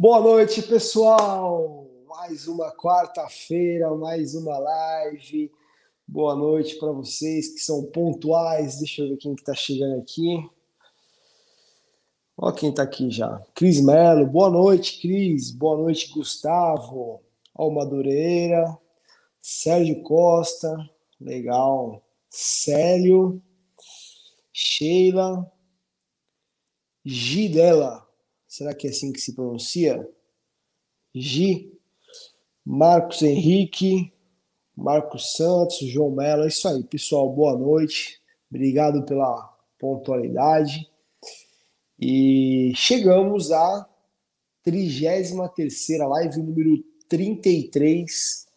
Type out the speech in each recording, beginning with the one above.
Boa noite, pessoal! Mais uma quarta-feira, mais uma live. Boa noite para vocês que são pontuais. Deixa eu ver quem que tá chegando aqui. Ó quem tá aqui já. Cris Melo. Boa noite, Cris. Boa noite, Gustavo. Ó o Madureira. Sérgio Costa. Legal. Célio. Sheila. Gidela. Será que é assim que se pronuncia? Gi, Marcos Henrique, Marcos Santos, João Mello. É isso aí, pessoal. Boa noite. Obrigado pela pontualidade. E chegamos à 33 live número 33.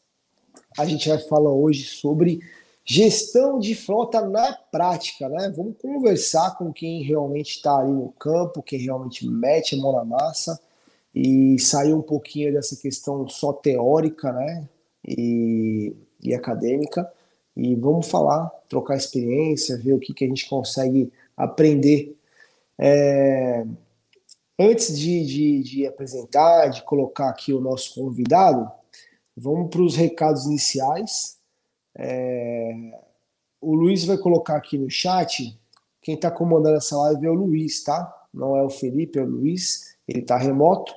A gente vai falar hoje sobre Gestão de frota na prática, né? Vamos conversar com quem realmente está ali no campo, quem realmente mete a mão na massa e sair um pouquinho dessa questão só teórica, né? E, e acadêmica. E vamos falar, trocar experiência, ver o que, que a gente consegue aprender. É... Antes de, de, de apresentar, de colocar aqui o nosso convidado, vamos para os recados iniciais. É... O Luiz vai colocar aqui no chat. Quem está comandando essa live é o Luiz, tá? Não é o Felipe, é o Luiz. Ele está remoto.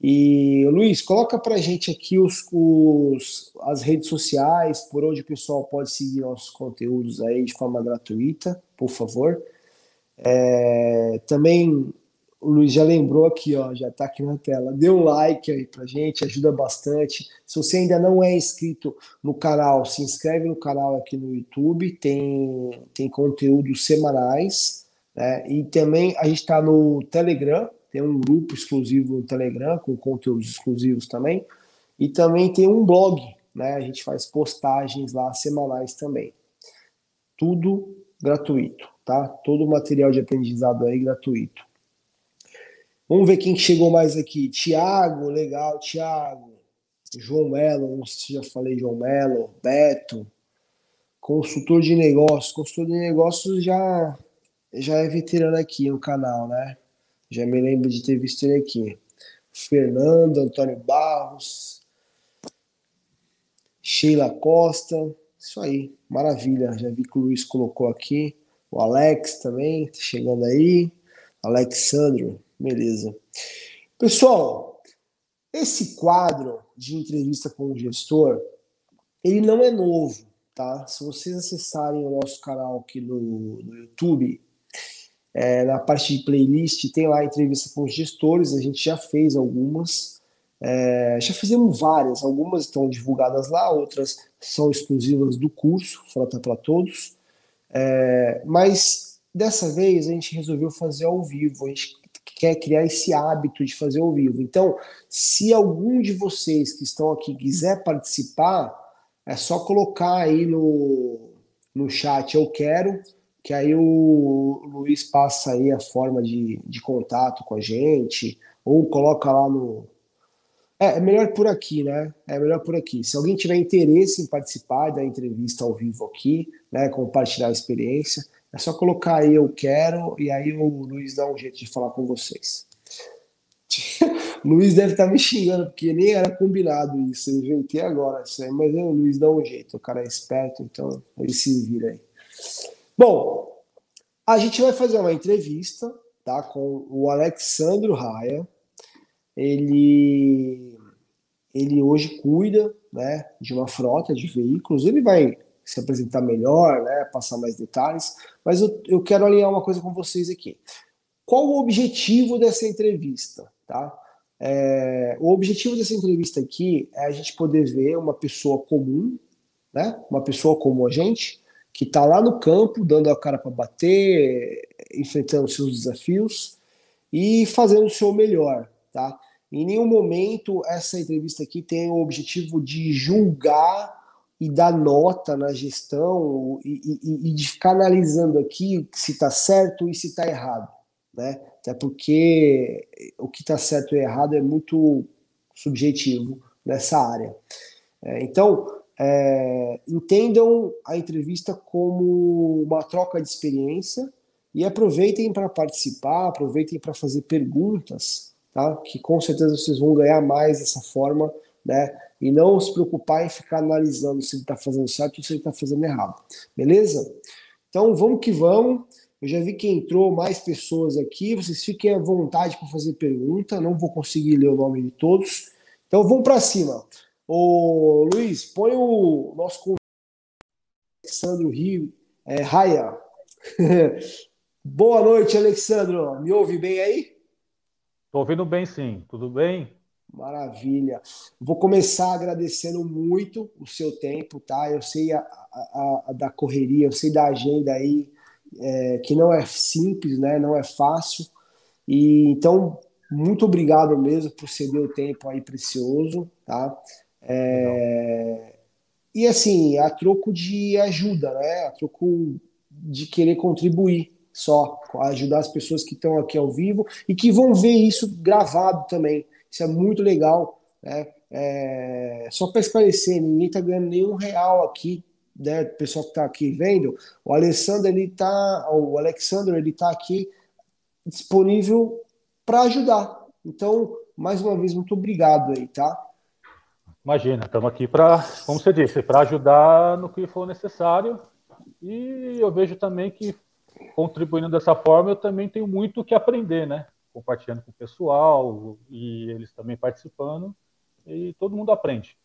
E Luiz, coloca para gente aqui os, os, as redes sociais, por onde o pessoal pode seguir nossos conteúdos aí de forma gratuita, por favor. É, também o Luiz já lembrou aqui, ó, já está aqui na tela. Dê um like aí pra gente, ajuda bastante. Se você ainda não é inscrito no canal, se inscreve no canal aqui no YouTube, tem, tem conteúdos semanais, né? E também a gente está no Telegram, tem um grupo exclusivo no Telegram, com conteúdos exclusivos também. E também tem um blog, né? A gente faz postagens lá semanais também. Tudo gratuito, tá? Todo o material de aprendizado aí gratuito. Vamos ver quem chegou mais aqui. Tiago, legal, Tiago. João Melo, não sei se já falei João Melo, Beto, consultor de negócios. Consultor de negócios já, já é veterano aqui no canal, né? Já me lembro de ter visto ele aqui. Fernando, Antônio Barros, Sheila Costa, isso aí, maravilha. Já vi que o Luiz colocou aqui. O Alex também, tá chegando aí. Alexandro, Beleza. Pessoal, esse quadro de entrevista com o gestor, ele não é novo, tá? Se vocês acessarem o nosso canal aqui no, no YouTube, é, na parte de playlist tem lá entrevista com os gestores, a gente já fez algumas, é, já fizemos várias, algumas estão divulgadas lá, outras são exclusivas do curso, Frota para Todos, é, mas dessa vez a gente resolveu fazer ao vivo, a gente quer criar esse hábito de fazer ao vivo. Então, se algum de vocês que estão aqui quiser participar, é só colocar aí no, no chat eu quero, que aí o Luiz passa aí a forma de, de contato com a gente, ou coloca lá no. É, é melhor por aqui, né? É melhor por aqui. Se alguém tiver interesse em participar da entrevista ao vivo aqui, né, compartilhar a experiência, é só colocar aí eu quero e aí o Luiz dá um jeito de falar com vocês. Luiz deve estar tá me xingando, porque nem era combinado isso. Eu inventei agora isso aí, mas o Luiz dá um jeito. O cara é esperto, então ele se vira aí. Bom, a gente vai fazer uma entrevista tá, com o Alexandro Raia. Ele, ele hoje cuida né, de uma frota de veículos. Ele vai se apresentar melhor, né, passar mais detalhes, mas eu, eu quero alinhar uma coisa com vocês aqui. Qual o objetivo dessa entrevista? Tá? É, o objetivo dessa entrevista aqui é a gente poder ver uma pessoa comum, né, uma pessoa como a gente, que está lá no campo, dando a cara para bater, enfrentando seus desafios e fazendo o seu melhor. Tá? Em nenhum momento essa entrevista aqui tem o objetivo de julgar e dar nota na gestão e, e, e de ficar analisando aqui se está certo e se está errado, né? Até porque o que está certo e errado é muito subjetivo nessa área. É, então, é, entendam a entrevista como uma troca de experiência e aproveitem para participar, aproveitem para fazer perguntas, tá? Que com certeza vocês vão ganhar mais dessa forma, né? E não se preocupar em ficar analisando se ele está fazendo certo ou se ele está fazendo errado, beleza? Então vamos que vamos. Eu já vi que entrou mais pessoas aqui. Vocês fiquem à vontade para fazer pergunta. Não vou conseguir ler o nome de todos. Então vamos para cima. Ô, Luiz, põe o nosso Alexandre Rio, é, Raia. Boa noite, Alexandre. Me ouve bem aí? Estou ouvindo bem, sim. Tudo bem? Maravilha. Vou começar agradecendo muito o seu tempo, tá? Eu sei a, a, a da correria, eu sei da agenda aí, é, que não é simples, né? Não é fácil. E então, muito obrigado mesmo por ceder o tempo aí precioso, tá? É, e assim, a troco de ajuda, né? A troco de querer contribuir só, ajudar as pessoas que estão aqui ao vivo e que vão ver isso gravado também. Isso é muito legal, né? É, só para esclarecer, ninguém está ganhando nenhum real aqui, né? O pessoal que está aqui vendo, o Alessandro ele tá, o Alexandre ele está aqui disponível para ajudar. Então, mais uma vez, muito obrigado aí, tá? Imagina, estamos aqui para, como você disse, para ajudar no que for necessário. E eu vejo também que, contribuindo dessa forma, eu também tenho muito que aprender, né? Compartilhando com o pessoal e eles também participando, e todo mundo aprende.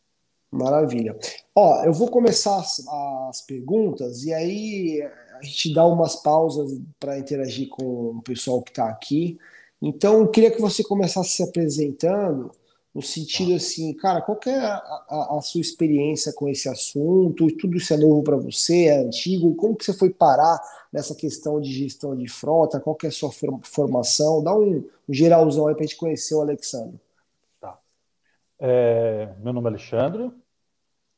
Maravilha. Ó, eu vou começar as, as perguntas e aí a gente dá umas pausas para interagir com o pessoal que está aqui. Então, eu queria que você começasse se apresentando no sentido assim, cara, qual é a, a, a, sua experiência com esse assunto? Tudo isso é novo para você, é antigo? Como que você foi parar nessa questão de gestão de frota? Qual é a sua formação? Dá um, um geralzão aí para a gente conhecer o Alexandre. Tá. É, meu nome é Alexandre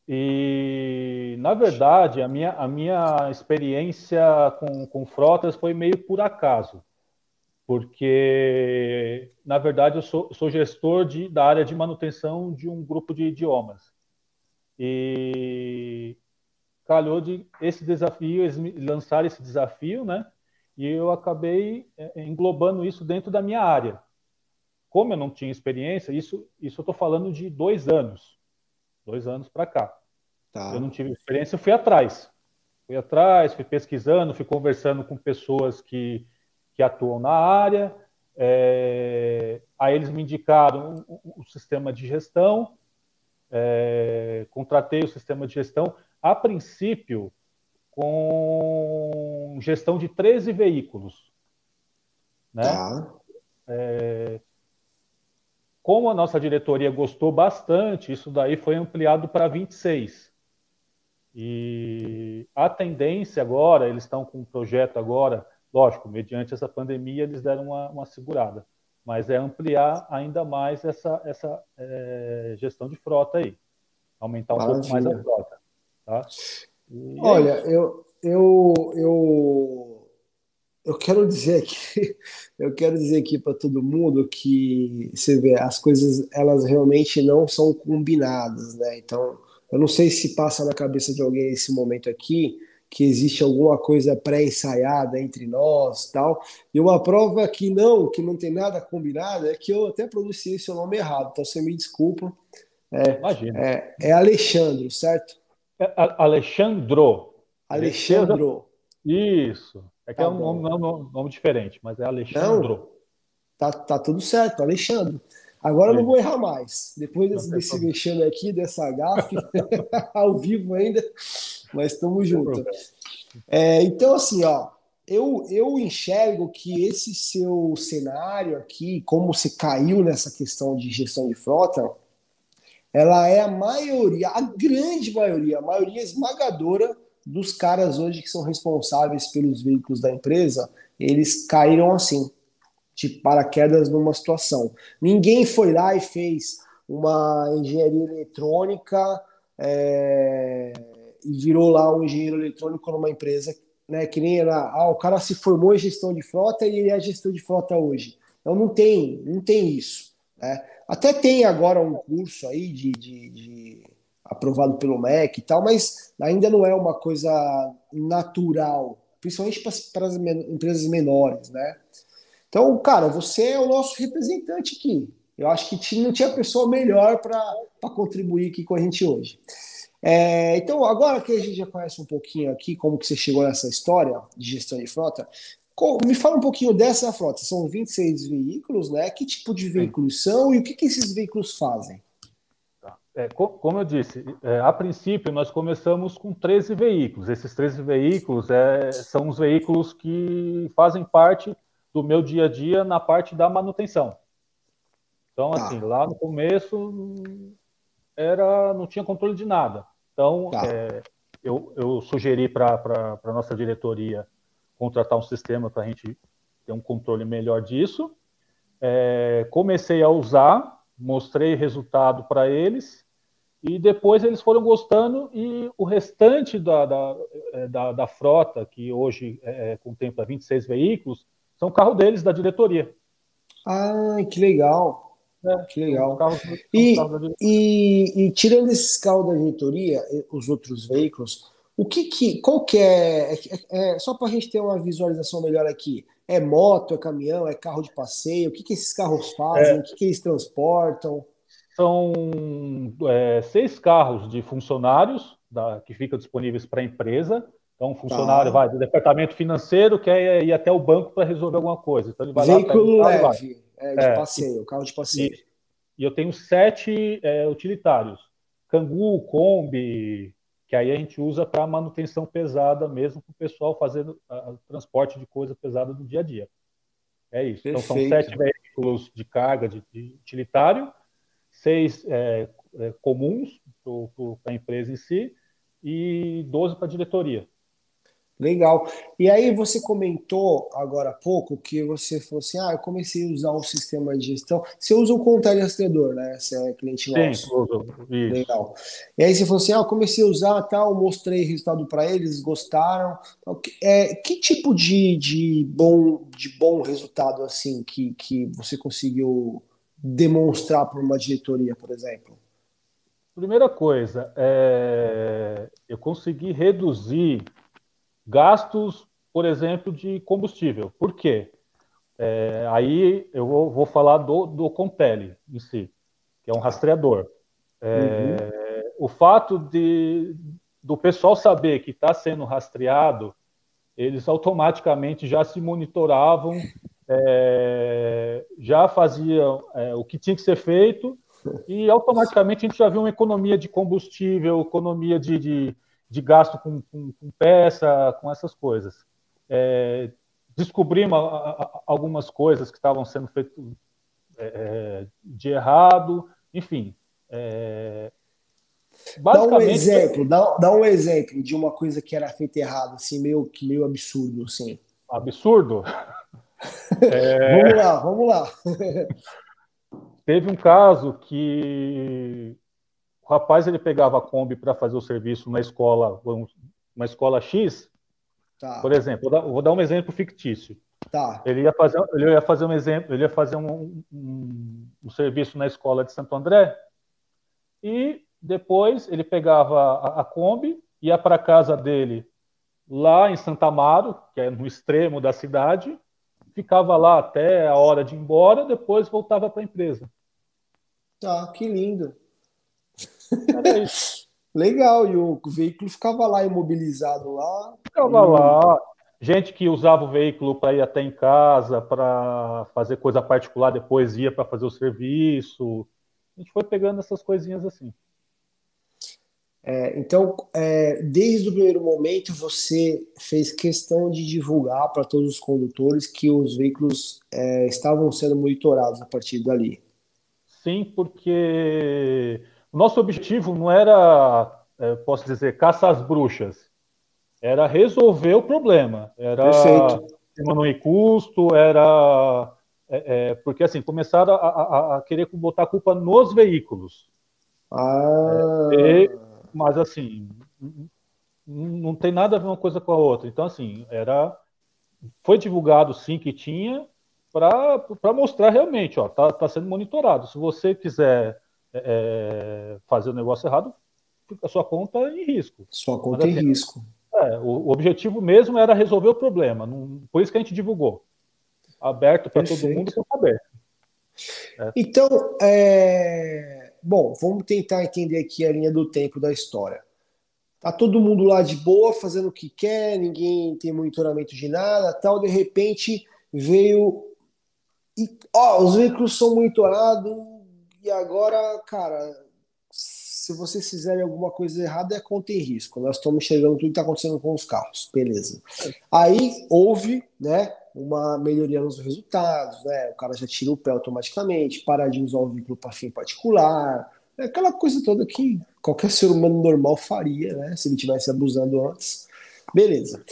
e, na verdade, a minha, a minha experiência com, com frotas foi meio por acaso porque, na verdade, eu sou, sou gestor de, da área de manutenção de um grupo de idiomas. E calhou de esse desafio, eles lançar esse desafio, né? E eu acabei é, englobando isso dentro da minha área. Como eu não tinha experiência, isso, isso eu estou falando de dois anos, dois anos para cá. Tá. Eu não tive experiência, eu fui atrás. Fui atrás, fui pesquisando, fui conversando com pessoas que que atuam na área. É, aí eles me indicaram o, sistema de gestão, é, contratei o sistema de gestão, a princípio, com gestão de 13 veículos. Né? Tá. É, como a nossa diretoria gostou bastante, isso daí foi ampliado para 26. E a tendência agora, eles estão com um projeto agora Lógico, mediante essa pandemia, eles deram uma, uma segurada, mas é ampliar ainda mais essa, essa é, gestão de frota aí, aumentar um Maravilha. pouco mais a frota. Tá? E é Olha, é eu, eu, eu, eu quero dizer aqui, eu quero dizer aqui para todo mundo que você vê, as coisas elas realmente não são combinadas, né? Então, eu não sei se passa na cabeça de alguém nesse momento aqui que existe alguma coisa pré-ensaiada entre nós tal. E uma prova que não, que não tem nada combinado, é que eu até pronunciei seu nome errado, então você me desculpa. É, Imagina. É, é Alexandre, certo? É Alexandro. Alexandro. Isso. É que tá é um nome, nome, nome, diferente, mas é Alexandro. Não, tá, tá tudo certo, Alexandre. Agora eu não vou errar mais. Depois desse, desse mexendo aqui, dessa gafe, ao vivo ainda, mas estamos juntos. É, então, assim, ó, eu, eu enxergo que esse seu cenário aqui, como você caiu nessa questão de gestão de frota, ela é a maioria, a grande maioria, a maioria esmagadora dos caras hoje que são responsáveis pelos veículos da empresa, eles caíram assim de paraquedas numa situação. Ninguém foi lá e fez uma engenharia eletrônica é, e virou lá um engenheiro eletrônico numa empresa, né? Que nem era, ah, o cara se formou em gestão de frota e ele é gestor de frota hoje. Então não tem, não tem isso. Né? Até tem agora um curso aí de, de, de aprovado pelo MEC e tal, mas ainda não é uma coisa natural, principalmente para as empresas menores, né? Então, cara, você é o nosso representante aqui. Eu acho que não tinha pessoa melhor para contribuir aqui com a gente hoje. É, então, agora que a gente já conhece um pouquinho aqui como que você chegou nessa história de gestão de frota, me fala um pouquinho dessa frota. São 26 veículos, né? Que tipo de veículos são e o que, que esses veículos fazem? Tá. É, como eu disse, é, a princípio nós começamos com 13 veículos. Esses 13 veículos é, são os veículos que fazem parte do meu dia a dia na parte da manutenção. Então, tá. assim, lá no começo era não tinha controle de nada. Então, tá. é, eu, eu, sugeri para a nossa diretoria contratar um sistema para a gente ter um controle melhor disso. É, comecei a usar, mostrei resultado para eles, e depois eles foram gostando, e o restante da, da, é, da, da frota, que hoje é, é contempla 26 veículos, são carro deles, da diretoria. Ah, que legal. É, que legal. Carros, e, e, e, tirando esses carros da diretoria, os outros veículos, o que que, qual que é, é, é só para a gente ter uma visualização melhor aqui, é moto, é caminhão, é carro de passeio, o que que esses carros fazem, é, o que que eles transportam? São é, seis carros de funcionários da, que ficam disponíveis para a empresa, então, um funcionário tá. vai do departamento financeiro quer ir até o banco para resolver alguma coisa. Então, ele vai Veículo lá, leve, é, de é, passeio, e, carro de passeio. E, e eu tenho sete é, utilitários. Cangu, Kombi, que aí a gente usa para manutenção pesada mesmo, para o pessoal fazendo o transporte de coisa pesada do dia a dia. É isso. Perfeito. Então são sete veículos de carga de, de utilitário, seis é, é, comuns para a empresa em si e 12 para a diretoria. Legal. E aí você comentou agora há pouco que você falou assim, ah, eu comecei a usar um sistema de gestão. Você usa o conta rastreador, né? Você é cliente nosso. Sim, uso. Legal. E aí você falou assim, ah, eu comecei a usar tal, mostrei resultado para eles, gostaram. É, que tipo de, de, bom, de bom resultado assim que, que você conseguiu demonstrar para uma diretoria, por exemplo? Primeira coisa, é, eu consegui reduzir gastos, por exemplo, de combustível. Por quê? É, aí eu vou, vou, falar do, do Compele em si, que é um rastreador. É, uhum. O fato de, do pessoal saber que está sendo rastreado, eles automaticamente já se monitoravam, é, já faziam é, o que tinha que ser feito e automaticamente a gente já viu uma economia de combustível, economia de, de de gasto com, com, com peça, com essas coisas. É, descobrimos algumas coisas que estavam sendo feitas é, é, de errado, enfim. É, dá um exemplo, dá, dá, um exemplo de uma coisa que era feita errado, assim, meio, meio absurdo, assim. Absurdo? É. vamos lá, vamos lá. Teve um caso que o rapaz ele pegava a Kombi para fazer o serviço na escola, uma escola X, tá. por exemplo, vou dar, vou dar, um exemplo fictício. Tá. Ele ia fazer, ele ia fazer um exemplo, ele ia fazer um, um, um serviço na escola de Santo André e depois ele pegava a, a Kombi, ia para a casa dele lá em Santa Amaro, que é no extremo da cidade, ficava lá até a hora de ir embora, depois voltava para a empresa. Tá, que lindo. Era isso. Legal, e o veículo ficava lá imobilizado lá. Ficava e... lá. Gente que usava o veículo para ir até em casa, para fazer coisa particular, depois ia para fazer o serviço. A gente foi pegando essas coisinhas assim. É, então, é, desde o primeiro momento, você fez questão de divulgar para todos os condutores que os veículos é, estavam sendo monitorados a partir dali. Sim, porque nosso objetivo não era, é, posso dizer, caçar as bruxas, era resolver o problema, era diminuir custo, era é, é, porque assim começaram a, a, a, querer botar a culpa nos veículos. Ah. É, e, mas assim não tem nada a ver uma coisa com a outra. Então assim era foi divulgado sim que tinha para mostrar realmente, ó, tá, tá sendo monitorado. Se você quiser é, fazer o negócio errado, a sua conta é em risco. Sua conta Mas, assim, em risco. É, o, o, objetivo mesmo era resolver o problema, não, por isso que a gente divulgou. aberto para todo mundo para saber. É. Então, é... bom, vamos tentar entender aqui a linha do tempo da história. Tá todo mundo lá de boa, fazendo o que quer, ninguém tem monitoramento de nada, tal. De repente veio e, ó, os veículos são monitorados e agora, cara, se vocês fizerem alguma coisa errada, é conta em risco. Nós estamos enxergando tudo que está acontecendo com os carros, beleza. Aí houve, né, uma melhoria nos resultados, né? O cara já tira o pé automaticamente, para de usar o veículo para fim particular, é aquela coisa toda que qualquer ser humano normal faria, né? Se ele tivesse abusando antes. Beleza.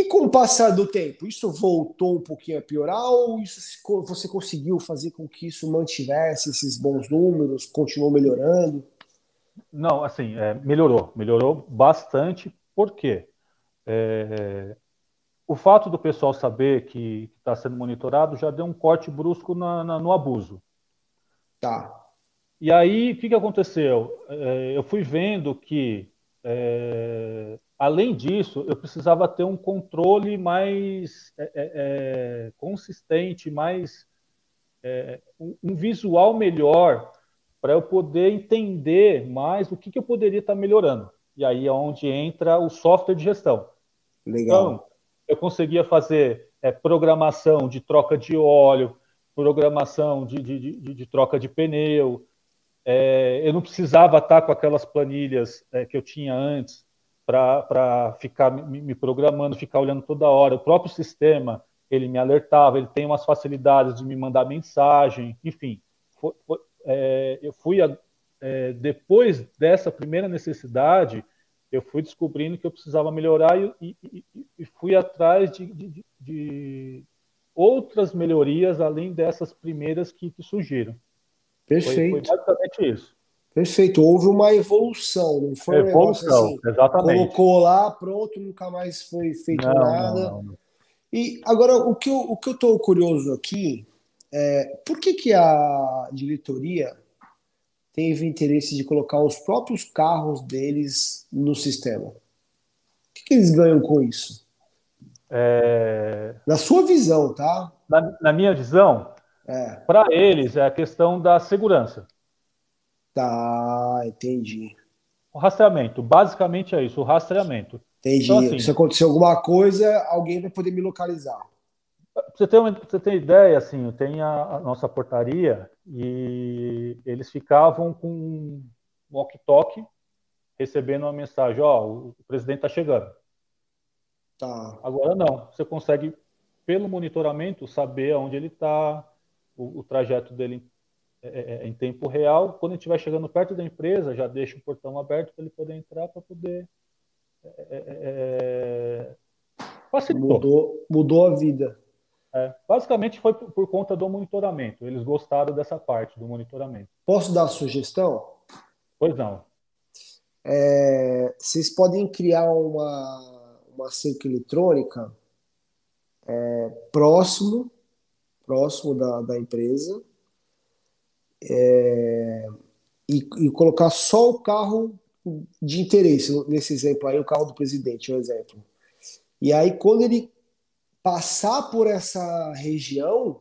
E com o passar do tempo, isso voltou um pouquinho a piorar ou isso você conseguiu fazer com que isso mantivesse esses bons números, continuou melhorando? Não, assim, é, melhorou, melhorou bastante. Por quê? É, o fato do pessoal saber que está sendo monitorado já deu um corte brusco na, na, no abuso. Tá. E aí, o que, que aconteceu? É, eu fui vendo que, é, além disso, eu precisava ter um controle mais é, é, é consistente, mais um, um, visual melhor, para eu poder entender mais o que, que eu poderia estar tá melhorando. E aí é onde entra o software de gestão. Legal. Então, eu conseguia fazer é, programação de troca de óleo, programação de, de, de, de troca de pneu. É, eu não precisava estar com aquelas planilhas é, que eu tinha antes para ficar me, me, programando, ficar olhando toda hora. O próprio sistema ele me alertava, ele tem umas facilidades de me mandar mensagem, enfim. Foi, foi, é, eu fui a, é, depois dessa primeira necessidade, eu fui descobrindo que eu precisava melhorar e, e, e fui atrás de, de, de, outras melhorias além dessas primeiras que, que surgiram. Perfeito. Foi, foi, basicamente isso. Perfeito. Houve uma evolução, não foi evolução, um assim, exatamente. Colocou lá, pronto, nunca mais foi feito não, nada. Não, não, e agora o que eu, o que eu estou curioso aqui é por que, que a diretoria teve interesse de colocar os próprios carros deles no sistema? O que, que eles ganham com isso? É... Na sua visão, tá? Na, na minha visão, é. para eles é a questão da segurança. Tá, entendi. O rastreamento, basicamente é isso, o rastreamento. Entendi. Então, assim, Se acontecer alguma coisa, alguém vai poder me localizar. Você tem, uma, você tem ideia, assim, tem a, a nossa portaria e eles ficavam com um walkie-talkie recebendo uma mensagem, ó, oh, o presidente está chegando. Tá. Agora não, você consegue, pelo monitoramento, saber onde ele está, o, o, trajeto dele é, é, é, em tempo real. Quando ele estiver chegando perto da empresa, já deixa o portão aberto para ele poder entrar, para poder... É, é. Mudou, mudou a vida. É, basicamente foi por, por, conta do monitoramento. Eles gostaram dessa parte do monitoramento. Posso dar sugestão? Pois não. É, vocês podem criar uma, uma cerca eletrônica é, próximo, próximo da, da empresa é, e, e, colocar só o carro de interesse, nesse exemplo aí, o carro do presidente, um exemplo. E aí, quando ele passar por essa região,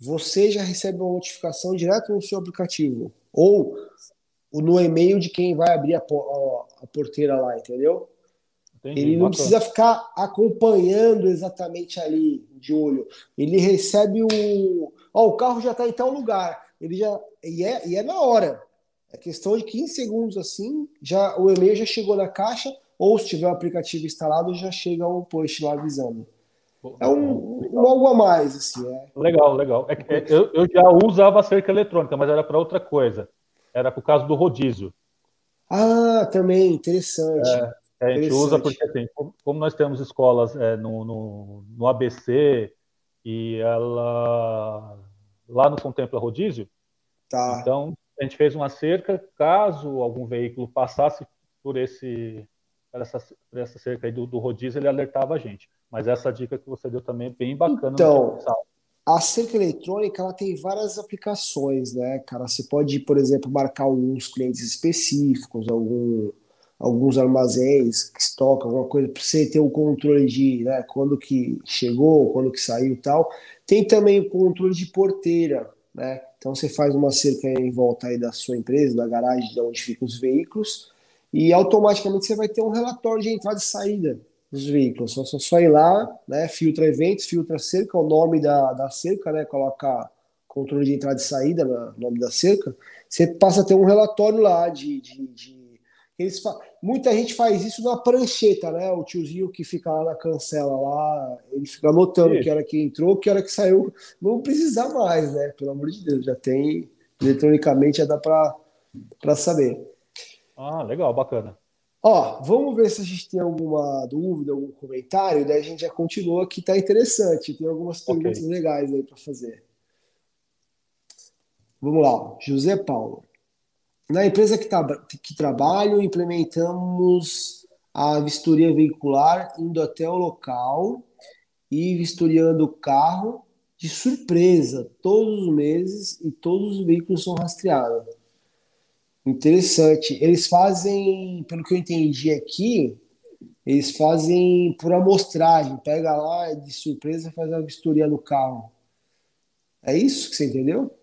você já recebe uma notificação direto no seu aplicativo ou no e-mail de quem vai abrir a, a porteira lá, entendeu? Entendi, ele não precisa ficar acompanhando exatamente ali de olho. Ele recebe o. Ó, o carro já está em tal lugar. Ele já. E é, e é na hora. É questão de 15 segundos assim, já o e-mail já chegou na caixa, ou se tiver o aplicativo instalado, já chega um push lá avisando. É um, um, algo a mais, assim. É. Legal, legal. É, é, eu, eu já usava a cerca eletrônica, mas era para outra coisa. Era por causa do rodízio. Ah, também, interessante. É, a gente usa porque, assim, como nós temos escolas é, no, no, no, ABC e ela lá não contempla rodízio, tá. então a gente fez uma cerca, caso algum veículo passasse por esse por essa, por essa cerca aí do, do rodízio, ele alertava a gente. Mas essa dica que você deu também é bem bacana. Então, a cerca eletrônica ela tem várias aplicações, né, cara? Você pode, por exemplo, marcar alguns clientes específicos, algum, alguns armazéns que estocam alguma coisa para você ter o controle de né, quando que chegou, quando que saiu e tal. Tem também o controle de porteira, né? Então você faz uma cerca em volta aí da sua empresa, da garagem de onde ficam os veículos, e automaticamente você vai ter um relatório de entrada e saída dos veículos. Só, só, só ir lá, né? Filtra eventos, filtra cerca, o nome da, da cerca, né? Coloca controle de entrada e saída no nome da cerca. Você passa a ter um relatório lá de, de, de eles fa... Muita gente faz isso na prancheta, né? O tiozinho que fica lá na cancela lá, ele fica anotando Sim. que hora que entrou, que hora que saiu. Não precisa mais, né? Pelo amor de Deus, já tem eletronicamente, já dá para saber. Ah, legal, bacana. Ó, vamos ver se a gente tem alguma dúvida, algum comentário, daí a gente já continua que tá interessante. Tem algumas perguntas okay. legais aí para fazer. Vamos lá, José Paulo. Na empresa que, tá, que trabalho, implementamos a vistoria veicular indo até o local e vistoriando o carro de surpresa todos os meses e todos os veículos são rastreados. Interessante. Eles fazem, pelo que eu entendi aqui, eles fazem por amostragem. Pega lá de surpresa faz a vistoria no carro. É isso que você entendeu?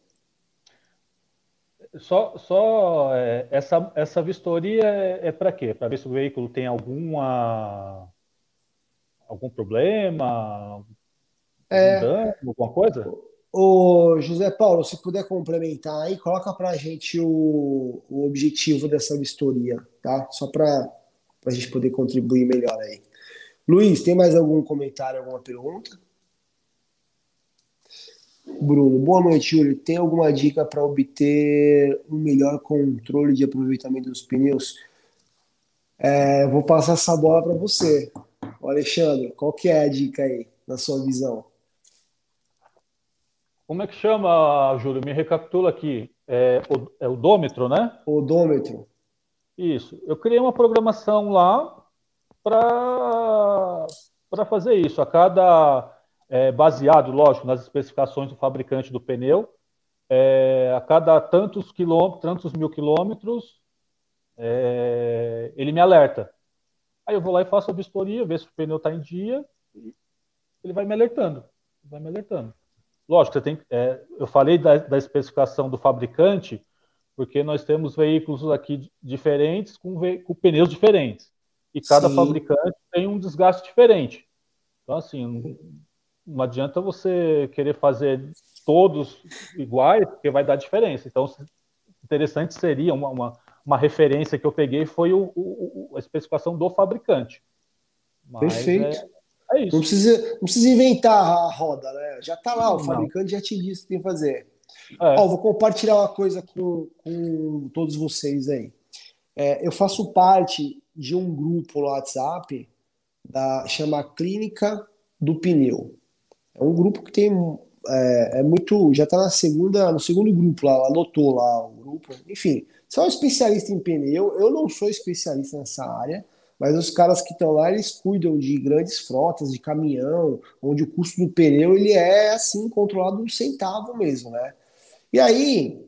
Só, só é, essa, essa vistoria é, é para quê? Para ver se o veículo tem alguma algum problema, é, dano, alguma coisa? O José Paulo, se puder complementar aí, coloca para a gente o, o objetivo dessa vistoria, tá? Só para a gente poder contribuir melhor aí. Luiz, tem mais algum comentário, alguma pergunta? Bruno, boa noite, Yuri. Tem alguma dica para obter um melhor controle de aproveitamento dos pneus? É, vou passar essa bola para você. O Alexandre, qual que é a dica aí, na sua visão? Como é que chama, Júlio? Me recapitula aqui. É, é odômetro, né? Odômetro. Isso. Eu criei uma programação lá para fazer isso. A cada é, baseado, lógico, nas especificações do fabricante do pneu. É, a cada tantos quilômetros, tantos mil quilômetros, é, ele me alerta. Aí eu vou lá e faço a vistoria, ver se o pneu está em dia, e ele vai me alertando, vai me alertando. Lógico, você tem, é, eu falei da, da, especificação do fabricante, porque nós temos veículos aqui diferentes com, com pneus diferentes. E cada Sim. fabricante tem um desgaste diferente. Então, assim, não adianta você querer fazer todos iguais, porque vai dar diferença. Então, interessante seria uma, uma, uma referência que eu peguei foi o, o, a especificação do fabricante. Mas Perfeito. É, é, isso. Não precisa, não precisa inventar a roda, né? Já está lá, o não. fabricante já te disse o que tem que fazer. É. Ó, vou compartilhar uma coisa com, com todos vocês aí. É, eu faço parte de um grupo no WhatsApp da chama Clínica do Pneu. É um grupo que tem é, é muito. Já está na segunda, no segundo grupo lá, anotou lá o grupo. Enfim, são especialistas em pneu. Eu não sou especialista nessa área, mas os caras que estão lá, eles cuidam de grandes frotas de caminhão, onde o custo do pneu ele é assim controlado um centavo mesmo, né? E aí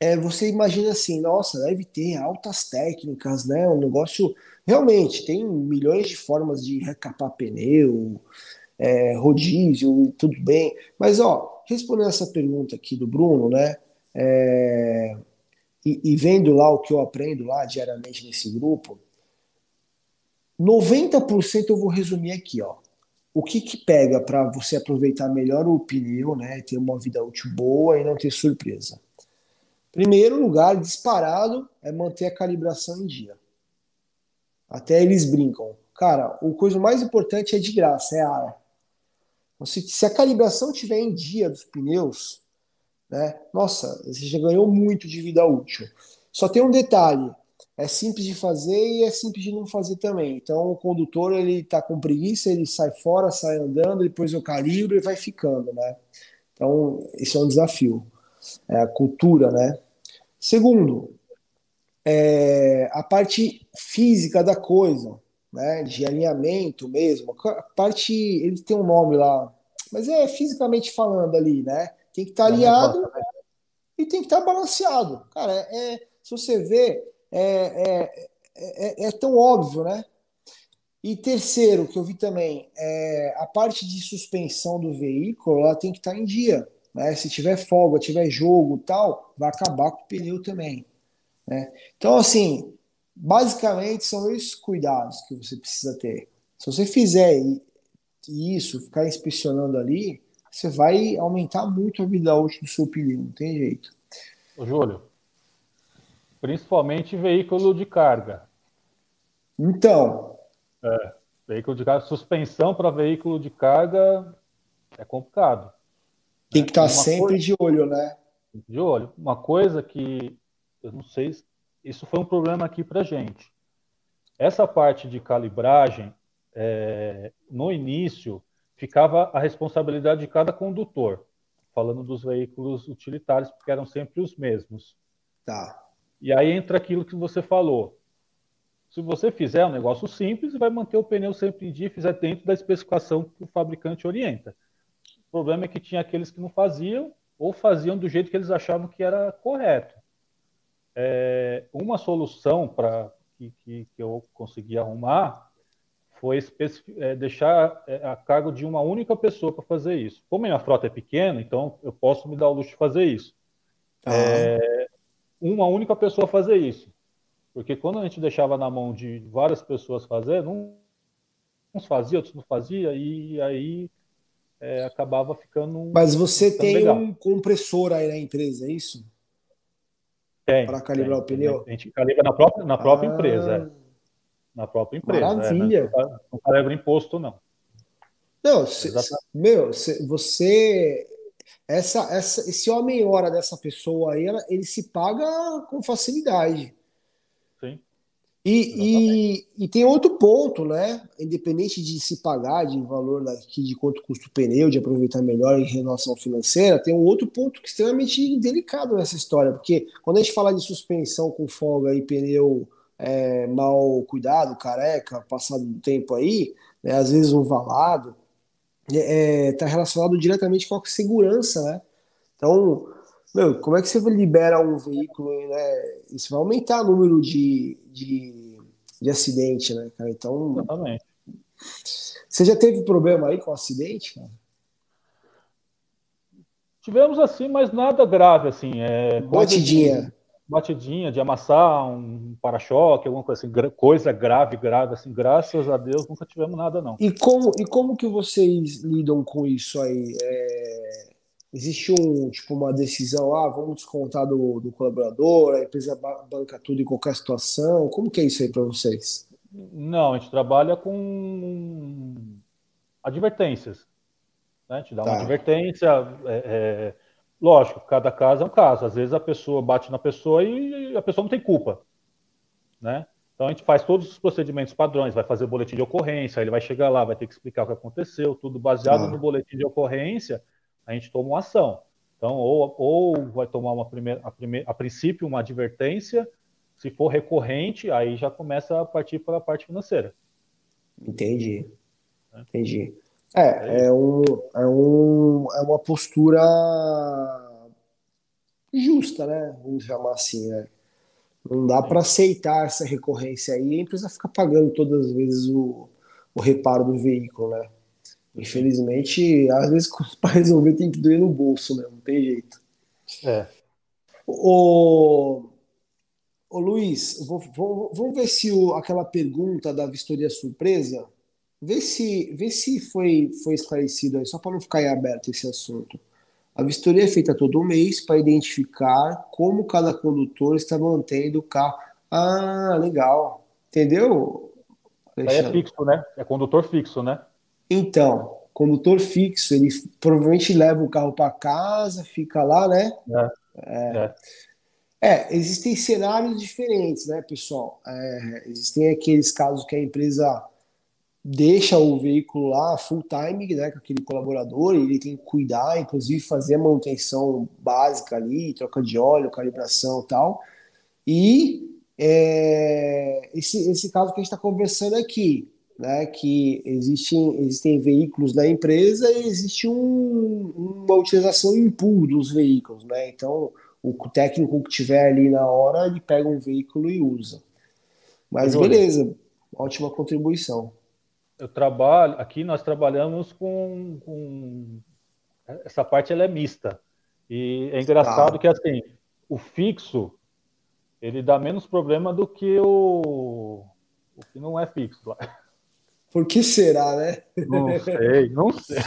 é, você imagina assim, nossa, deve ter altas técnicas, né? Um negócio realmente tem milhões de formas de recapar pneu, é, rodízio, tudo bem. Mas, ó, respondendo essa pergunta aqui do Bruno, né? É, e, e, vendo lá o que eu aprendo lá diariamente nesse grupo, 90% eu vou resumir aqui, ó. O que que pega para você aproveitar melhor o pneu, né? Ter uma vida útil boa e não ter surpresa. Primeiro lugar, disparado, é manter a calibração em dia. Até eles brincam. Cara, o coisa mais importante é de graça, é ar. Se, se a calibração tiver em dia dos pneus, né, nossa, você já ganhou muito de vida útil. Só tem um detalhe, é simples de fazer e é simples de não fazer também. Então o condutor ele tá com preguiça, ele sai fora, sai andando, depois eu calibro e vai ficando, né? Então esse é um desafio, é a cultura, né? Segundo, é a parte física da coisa né, de alinhamento mesmo. A parte, ele tem um nome lá, mas é fisicamente falando ali, né? Tem que estar tá alinhado e tem que estar tá balanceado. Cara, é, se você vê, é, é, é, é, tão óbvio, né? E terceiro, que eu vi também, é a parte de suspensão do veículo, ela tem que estar em dia. Né? Se tiver folga, tiver jogo tal, vai acabar com o pneu também. Né? Então, assim, basicamente são esses cuidados que você precisa ter. Se você fizer isso, ficar inspecionando ali, você vai aumentar muito a vida útil do seu pneu, não tem jeito. Ô, Júlio, principalmente veículo de carga. Então. É, veículo de carga, suspensão para veículo de carga é complicado. Tem que estar tá sempre coisa, de olho, né? De olho. Uma coisa que eu não sei, isso foi um problema aqui para gente. Essa parte de calibragem, é, no início, ficava a responsabilidade de cada condutor, falando dos veículos utilitários, porque eram sempre os mesmos. Tá. E aí entra aquilo que você falou. Se você fizer um negócio simples, vai manter o pneu sempre em dia e fizer dentro da especificação que o fabricante orienta. O problema é que tinha aqueles que não faziam ou faziam do jeito que eles achavam que era correto. É, uma solução para que, que, que, eu consegui arrumar foi é, deixar é, a cargo de uma única pessoa para fazer isso. Como minha frota é pequena, então eu posso me dar o luxo de fazer isso. É, uma única pessoa fazer isso. Porque quando a gente deixava na mão de várias pessoas fazer, não, uns fazia, outros não fazia, e aí é, acabava ficando. Mas você tem legal. um compressor aí na empresa, é isso? Tem. Para calibrar tem, o pneu? A gente calibra na própria, na própria ah, empresa. É. Na própria empresa. É, Maravilha. É, não calibra imposto, não. Não, cê, meu, cê, você. Essa, essa, esse homem-hora dessa pessoa aí, ela, ele se paga com facilidade. E, e, e, tem outro ponto, né? Independente de se pagar de valor daqui, de quanto custa o pneu, de aproveitar melhor em relação financeira, tem um outro ponto extremamente delicado nessa história, porque quando a gente fala de suspensão com folga e pneu é, mal cuidado, careca, passado do tempo aí, né, às vezes ovalado, está é, tá relacionado diretamente com a segurança, né? Então, meu, como é que você libera um veículo, né? Isso vai aumentar o número de, de, de acidente, né, cara? Então. Exatamente. Você já teve problema aí com acidente, cara? Tivemos assim, mas nada grave, assim. É, batidinha. De, batidinha, de amassar um para-choque, alguma coisa assim, coisa grave, grave, assim, graças a Deus nunca tivemos nada, não. E como, e como que vocês lidam com isso aí? É existe um tipo uma decisão, ah, vamos descontar do, do colaborador, a empresa banca tudo em qualquer situação. Como que é isso aí para vocês? Não, a gente trabalha com advertências. Né? A gente dá tá. uma advertência. É, é, lógico, cada caso é um caso. Às vezes a pessoa bate na pessoa e a pessoa não tem culpa. Né? Então a gente faz todos os procedimentos padrões, vai fazer o boletim de ocorrência, ele vai chegar lá, vai ter que explicar o que aconteceu, tudo baseado tá. no boletim de ocorrência a gente toma uma ação. Então, ou, ou vai tomar uma primeira, a, primeir, a princípio uma advertência, se for recorrente, aí já começa a partir para a parte financeira. Entendi. É. Entendi. É, é, um, é, um, é uma postura justa, né? Vamos chamar assim, né? Não dá para aceitar essa recorrência aí, a empresa fica pagando todas as vezes o, o reparo do veículo, né? Infelizmente, às vezes para resolver tem que doer no bolso, né? Não tem jeito. É. O, o Luiz, vou, vou, vamos ver se o, aquela pergunta da vistoria surpresa, vê se, vê se foi, foi esclarecido aí, só para não ficar em aberto esse assunto. A vistoria é feita todo mês para identificar como cada condutor está mantendo o carro. Ah, legal. Entendeu? Aí é fixo, né? É condutor fixo, né? Então, condutor fixo, ele provavelmente leva o carro para casa, fica lá, né? É. É. é. existem cenários diferentes, né, pessoal? É, existem aqueles casos que a empresa deixa o veículo lá full time, né, com aquele colaborador, ele tem que cuidar, inclusive fazer a manutenção básica ali, troca de óleo, calibração e tal. E é, esse, esse caso que a gente está conversando aqui, né, que existem, existem veículos da empresa e existe um, uma utilização em pool dos veículos. Né? Então, o técnico que tiver ali na hora, ele pega um veículo e usa. Mas beleza, ótima contribuição. Eu trabalho, aqui nós trabalhamos com, com essa parte ela é mista. E é engraçado tá. que assim, o fixo ele dá menos problema do que o, o que não é fixo. Por que será, né? Não sei, não sei.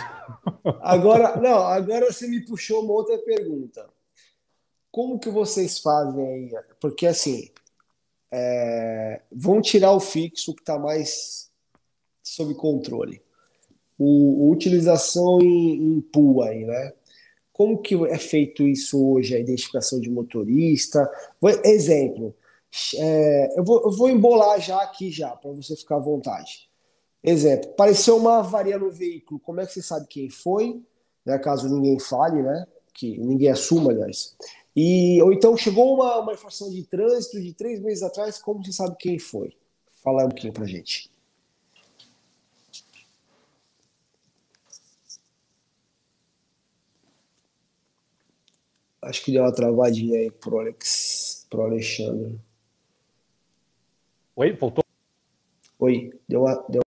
Agora, não, agora você me puxou uma outra pergunta. Como que vocês fazem aí? Porque assim, é, vão tirar o fixo que está mais sob controle. O, utilização em, em pool aí, né? Como que é feito isso hoje, a identificação de motorista? Exemplo, é, eu, vou, eu vou embolar já aqui já, para você ficar à vontade. Exemplo, apareceu uma avaria no veículo, como é que você sabe quem foi? Né, caso ninguém fale, né? Que ninguém assuma, aliás. E, ou então chegou uma, uma informação de trânsito de três meses atrás, como você sabe quem foi? Fala um pouquinho pra gente. Acho que deu uma travadinha aí pro, Alex, pro Alexandre. Oi, voltou? Oi, deu uma. Deu...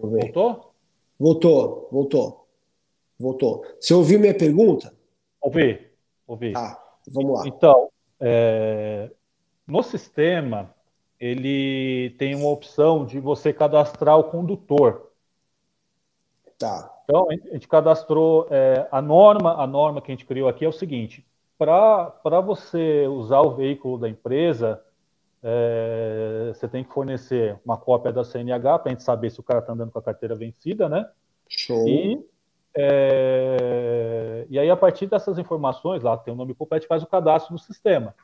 Voltou? Voltou, voltou. Voltou. Você ouviu minha pergunta? Ouvi, ouvi. Ah, vamos lá. Então, é, no sistema, ele tem uma opção de você cadastrar o condutor. Tá. Então, a gente cadastrou é, a norma, a norma que a gente criou aqui é o seguinte: para você usar o veículo da empresa, é, você tem que fornecer uma cópia da CNH para a gente saber se o cara está andando com a carteira vencida, né? Show. E, é, e aí, a partir dessas informações, lá tem o nome completo, faz o cadastro no sistema.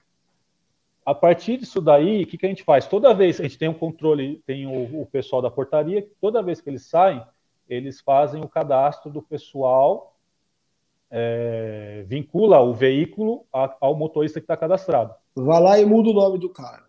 A partir disso daí, o que, que a gente faz? Toda vez a gente tem um controle, tem o, o pessoal da portaria, toda vez que eles saem, eles fazem o cadastro do pessoal, é, vincula o veículo ao motorista que está cadastrado. Vai lá e muda o nome do cara.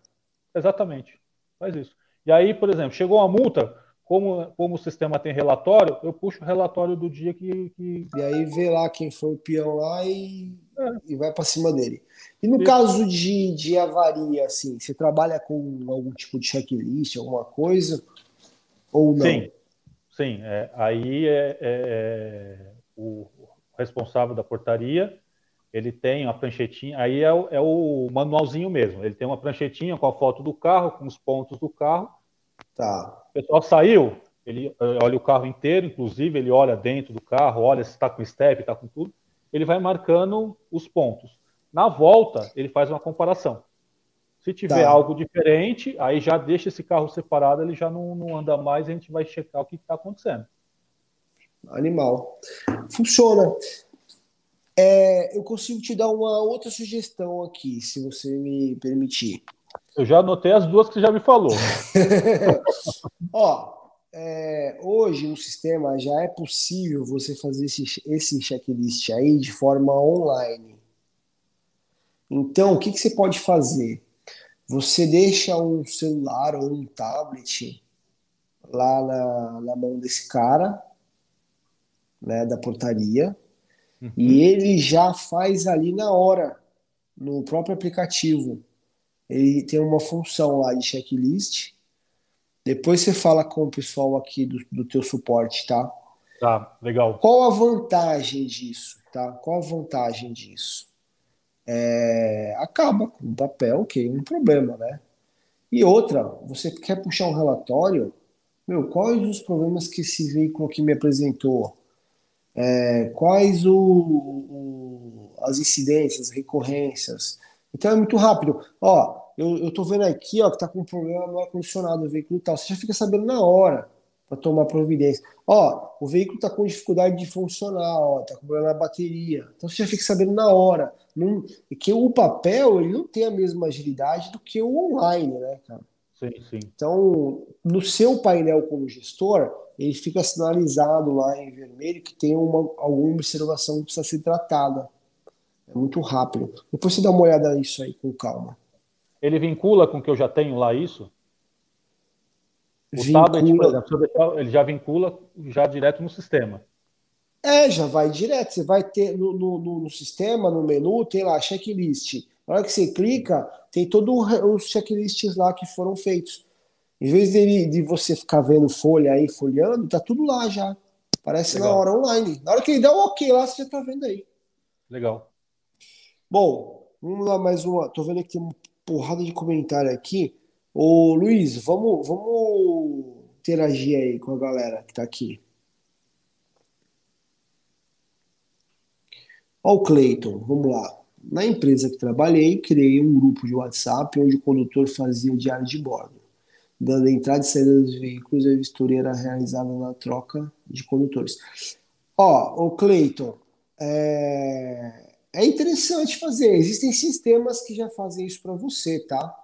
Exatamente, faz isso. E aí, por exemplo, chegou uma multa, como, como o sistema tem relatório, eu puxo o relatório do dia que, que... E aí vê lá quem foi o peão lá e, é. e vai para cima dele. E no isso. caso de, de avaria, assim, você trabalha com algum tipo de checklist, alguma coisa? Ou não? Sim, Sim, é, aí é, é, é, o responsável da portaria, ele tem uma pranchetinha, aí é o, é o, manualzinho mesmo, ele tem uma pranchetinha com a foto do carro, com os pontos do carro. Tá. O pessoal saiu, ele olha o carro inteiro, inclusive ele olha dentro do carro, olha se está com step, está com tudo, ele vai marcando os pontos. Na volta, ele faz uma comparação. Se tiver tá. algo diferente, aí já deixa esse carro separado, ele já não, não anda mais, a gente vai checar o que está acontecendo. Animal. Funciona. É, eu consigo te dar uma outra sugestão aqui, se você me permitir. Eu já anotei as duas que você já me falou. Ó, é, hoje no sistema já é possível você fazer esse, esse checklist aí de forma online. Então, o que, que você pode fazer? Você deixa um celular ou um tablet lá na, na mão desse cara, né, da portaria, uhum. e ele já faz ali na hora, no próprio aplicativo. Ele tem uma função lá de checklist. Depois você fala com o pessoal aqui do, do teu suporte, tá? Tá, legal. Qual a vantagem disso, tá? Qual a vantagem disso? é, acaba com o papel, é um problema, né? E outra, você quer puxar um relatório, meu, quais os problemas que esse veículo aqui me apresentou? É, quais o, o, as incidências, recorrências? Então é muito rápido. Ó, eu, eu tô vendo aqui, ó, que tá com problema no ar-condicionado do veículo tal. Você já fica sabendo na hora para tomar providência. Ó, o veículo está com dificuldade de funcionar, ó, tá com problema na bateria. Então você já fica sabendo na hora. Não, que o papel ele não tem a mesma agilidade do que o online, né, cara? Sim, sim. Então, no seu painel como gestor, ele fica sinalizado lá em vermelho que tem uma, alguma observação que precisa ser tratada. É muito rápido. Depois você dá uma olhada nisso aí com calma. Ele vincula com o que eu já tenho lá isso? O vincula... tablet, por exemplo, ele já vincula já direto no sistema. É, já vai direto. Você vai ter no, no, no, sistema, no menu, tem lá checklist. Na hora que você clica, tem todos os checklists lá que foram feitos. Em vez de, de você ficar vendo folha aí, folhando, tá tudo lá já. Parece Legal. na hora online. Na hora que ele dá o um ok lá, você já tá vendo aí. Legal. Bom, vamos lá mais uma. Tô vendo que tem uma porrada de comentário aqui. Ô Luiz, vamos, vamos interagir aí com a galera que tá aqui. Ó o Cleiton, vamos lá. Na empresa que trabalhei, criei um grupo de WhatsApp onde o condutor fazia diário de bordo, dando entrada e saída dos veículos a vistoria era realizada na troca de condutores. Ó, o Cleiton, é... é interessante fazer. Existem sistemas que já fazem isso para você, tá?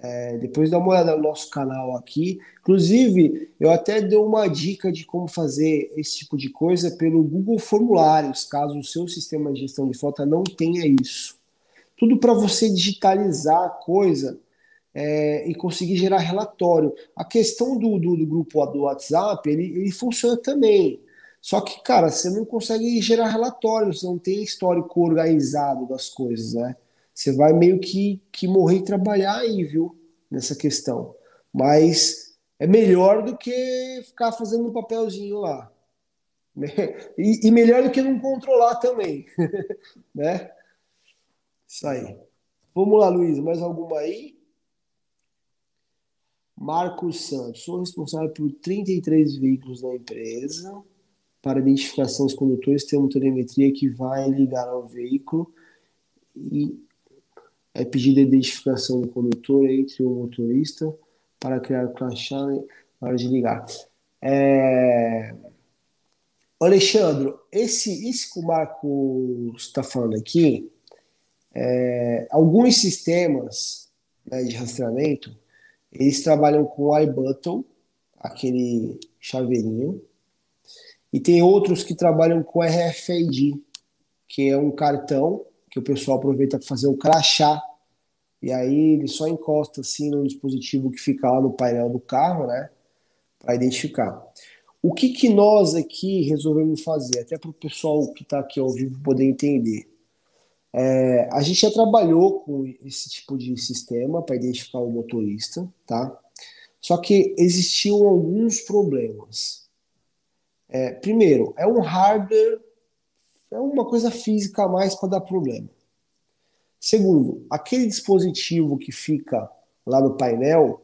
É, depois dá uma olhada no nosso canal aqui. Inclusive, eu até dei uma dica de como fazer esse tipo de coisa pelo Google Formulários, caso o seu sistema de gestão de frota não tenha isso. Tudo para você digitalizar a coisa é, e conseguir gerar relatório. A questão do, do, do grupo do WhatsApp, ele, ele funciona também. Só que, cara, você não consegue gerar relatório, você não tem histórico organizado das coisas, né? Você vai meio que, que morrer e trabalhar aí, viu? Nessa questão. Mas é melhor do que ficar fazendo um papelzinho lá. E, e melhor do que não controlar também. né? Isso aí. Vamos lá, Luiz. Mais alguma aí? Marcos Santos. Sou responsável por 33 veículos na empresa. Para identificação dos condutores, tem uma telemetria que vai ligar ao veículo e é pedida a identificação do condutor entre o motorista para criar o crachá na hora de ligar. É... Alexandre, esse, esse que o Marcos está falando aqui, é, alguns sistemas né, de rastreamento, eles trabalham com iButton, aquele chaveirinho, e tem outros que trabalham com RFID, que é um cartão que o pessoal aproveita para fazer o crachá. E aí ele só encosta assim no dispositivo que fica lá no painel do carro, né? Para identificar. O que, que nós aqui resolvemos fazer, até para o pessoal que está aqui ao vivo poder entender. É, a gente já trabalhou com esse tipo de sistema para identificar o motorista, tá? Só que existiam alguns problemas. É, primeiro, é um hardware é uma coisa física a mais para dar problema. Segundo, aquele dispositivo que fica lá no painel,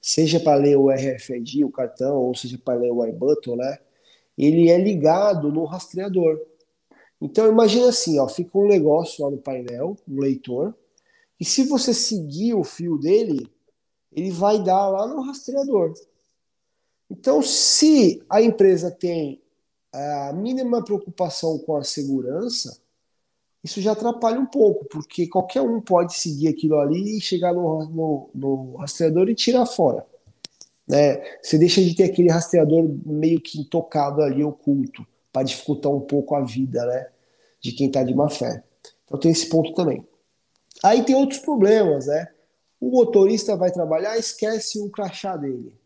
seja para ler o RFID, o cartão, ou seja para ler o iButton, né? Ele é ligado no rastreador. Então imagina assim, ó, fica um negócio lá no painel, um leitor, e se você seguir o fio dele, ele vai dar lá no rastreador. Então, se a empresa tem a mínima preocupação com a segurança, isso já atrapalha um pouco, porque qualquer um pode seguir aquilo ali e chegar no, no, no rastreador e tirar fora. Né? Você deixa de ter aquele rastreador meio que intocado ali, oculto, para dificultar um pouco a vida né, de quem está de má fé. Então tem esse ponto também. Aí tem outros problemas, né? O motorista vai trabalhar, esquece o crachá dele.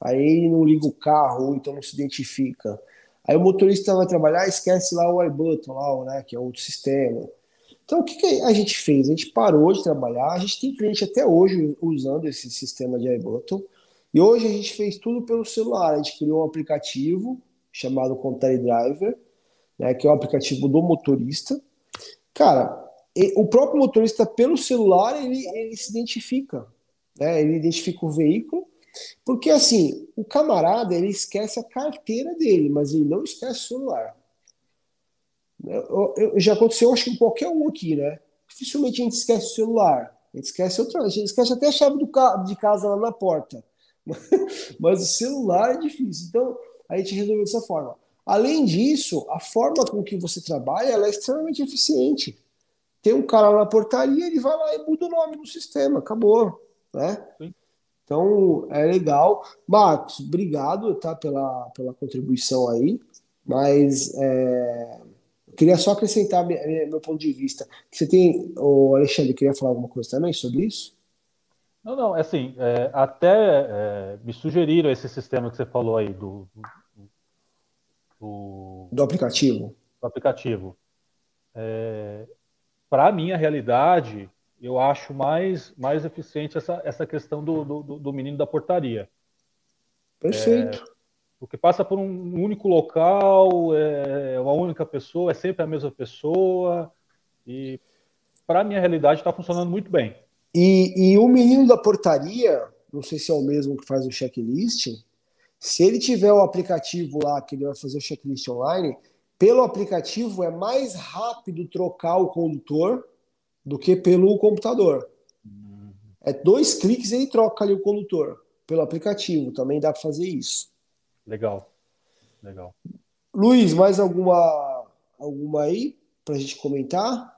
Aí ele não liga o carro, então não se identifica. Aí o motorista vai trabalhar, esquece lá o iButton, lá, né, que é outro sistema. Então, o que, que, a gente fez? A gente parou de trabalhar, a gente tem cliente até hoje usando esse sistema de iButton, e hoje a gente fez tudo pelo celular. A gente criou um aplicativo chamado Contare Driver, né, que é um aplicativo do motorista. Cara, o próprio motorista, pelo celular, ele, ele se identifica. Né, ele identifica o veículo porque assim, o camarada ele esquece a carteira dele, mas ele não esquece o celular. Eu, eu, já aconteceu, acho que com qualquer um aqui, né? Dificilmente a gente esquece o celular. A gente esquece outra, a gente esquece até a chave do ca de casa lá na porta. mas o celular é difícil. Então, a gente resolveu dessa forma. Além disso, a forma com que você trabalha é extremamente eficiente. Tem um cara na portaria, ele vai lá e muda o nome do sistema, acabou. Né? Sim. Então, é legal. Marcos, obrigado tá, pela, pela contribuição aí, mas é, eu queria só acrescentar meu ponto de vista. Você tem, o Alexandre, queria falar alguma coisa também sobre isso? Não, não, é assim, é, até é, me sugeriram esse sistema que você falou aí do, do, do aplicativo. Do aplicativo. É, para a minha realidade, eu acho mais, mais eficiente essa, essa questão do, do, do menino da portaria. Perfeito. É, porque passa por um único local, é uma única pessoa, é sempre a mesma pessoa, e para a minha realidade está funcionando muito bem. E, e o menino da portaria, não sei se é o mesmo que faz o checklist, se ele tiver o aplicativo lá que ele vai fazer o checklist online, pelo aplicativo é mais rápido trocar o condutor do que pelo computador. É dois cliques e ele troca ali o condutor pelo aplicativo. Também dá para fazer isso. Legal, legal. Luiz, mais alguma alguma aí para a gente comentar?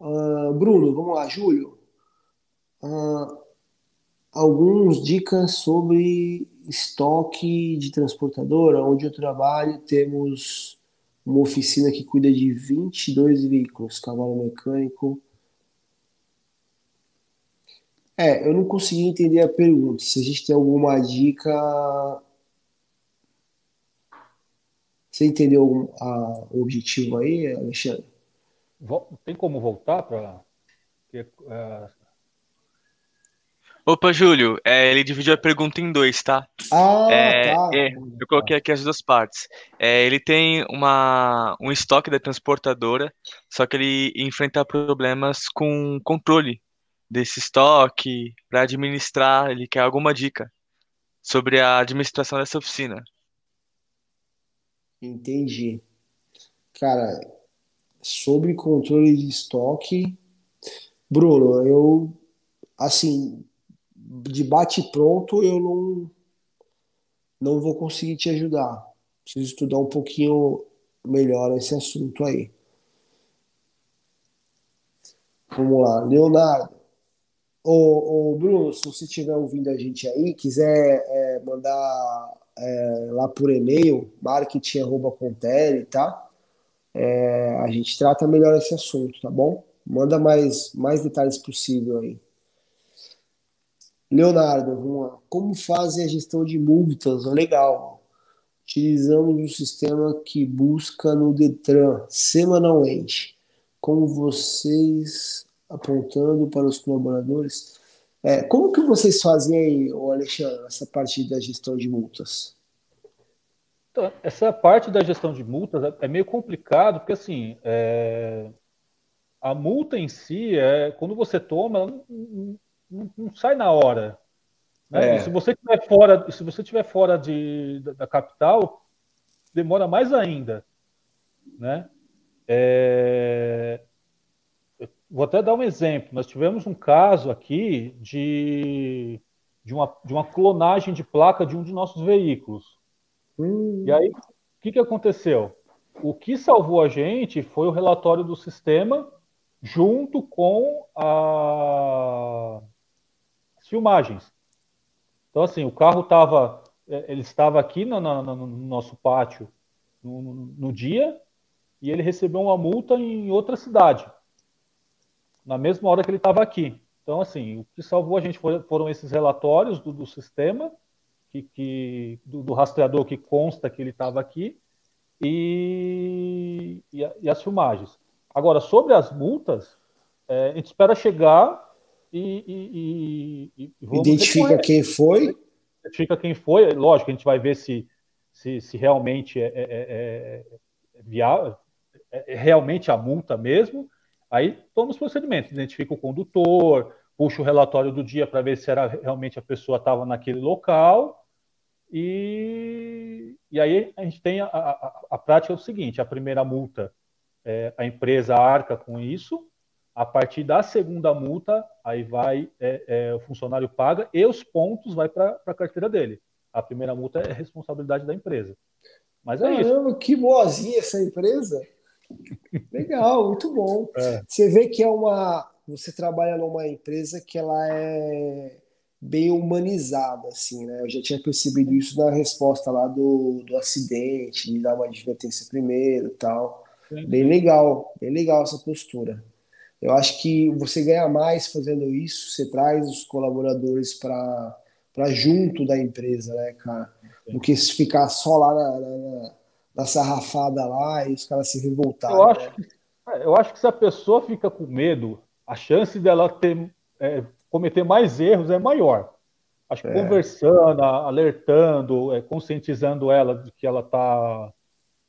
Uh, Bruno, vamos lá, Júlio. Uh, alguns dicas sobre estoque de transportadora, onde eu trabalho, temos uma oficina que cuida de 22 veículos, cavalo mecânico. É, eu não consegui entender a pergunta. Se a gente tem alguma dica. Você entendeu o objetivo aí, Alexandre? Tem como voltar para. Opa, Júlio, é, ele dividiu a pergunta em dois, tá? Ah, é, tá. É, eu coloquei aqui as duas partes. É, ele tem uma, um estoque da transportadora, só que ele enfrenta problemas com controle desse estoque para administrar. Ele quer alguma dica sobre a administração dessa oficina. Entendi. Cara, sobre controle de estoque, Bruno, eu assim, de bate pronto eu não não vou conseguir te ajudar. Preciso estudar um pouquinho melhor esse assunto aí. Vamos lá, Leonardo. Ô, ô Bruno, se você estiver ouvindo a gente aí, quiser é, mandar é, lá por e-mail, marketing.contele, tá? É, a gente trata melhor esse assunto, tá bom? Manda mais, mais detalhes possível aí. Leonardo, vamos lá. Como fazem a gestão de multas? Legal. Utilizamos um sistema que busca no Detran semanalmente. Como vocês apontando para os colaboradores. É, como que vocês fazem aí, Alexandre, essa parte da gestão de multas? Então, essa parte da gestão de multas é, é meio complicado, porque assim, é... a multa em si, é... quando você toma, não, não sai na hora. Né? É. se você estiver fora, se você tiver fora de, da, da, capital, demora mais ainda, né? É... Vou até dar um exemplo. Nós tivemos um caso aqui de, de, uma, de uma clonagem de placa de um de nossos veículos. Hum. E aí, o que, que aconteceu? O que salvou a gente foi o relatório do sistema junto com a, filmagens. Então, assim, o carro estava, é, ele estava aqui no, no, no nosso pátio no, no, dia e ele recebeu uma multa em outra cidade, na mesma hora que ele estava aqui. Então, assim, o que salvou a gente foram esses relatórios do, do sistema, que, que do, do, rastreador que consta que ele estava aqui, e, e, as filmagens. Agora, sobre as multas, é, a gente espera chegar e, e, e identifica quem foi. Identifica quem foi. Lógico, a gente vai ver se, se, se realmente é, é, é, é viável, é, é realmente a multa mesmo. Aí toma os procedimentos, identifica o condutor, puxa o relatório do dia para ver se era realmente a pessoa estava naquele local. E, e aí a gente tem a, a, a prática é o seguinte: a primeira multa, é, a empresa arca com isso, a partir da segunda multa, aí vai, é, é, o funcionário paga e os pontos vai para a carteira dele. A primeira multa é responsabilidade da empresa. Mas é Caramba, isso. que boazinha essa empresa. Legal, muito bom. É. Você vê que é uma. Você trabalha numa empresa que ela é bem humanizada, assim, né? Eu já tinha percebido isso na resposta lá do, do acidente, de dar uma advertência primeiro tal. Bem legal, bem legal essa postura. Eu acho que você ganha mais fazendo isso, você traz os colaboradores para junto da empresa, né, cara? Do que ficar só lá na, na, na sarrafada lá e os caras se revoltaram. Eu acho, né? que, é, eu acho que se a pessoa fica com medo, a chance dela ter, é, cometer mais erros é maior. Acho que é. conversando, alertando, é, conscientizando ela de que ela está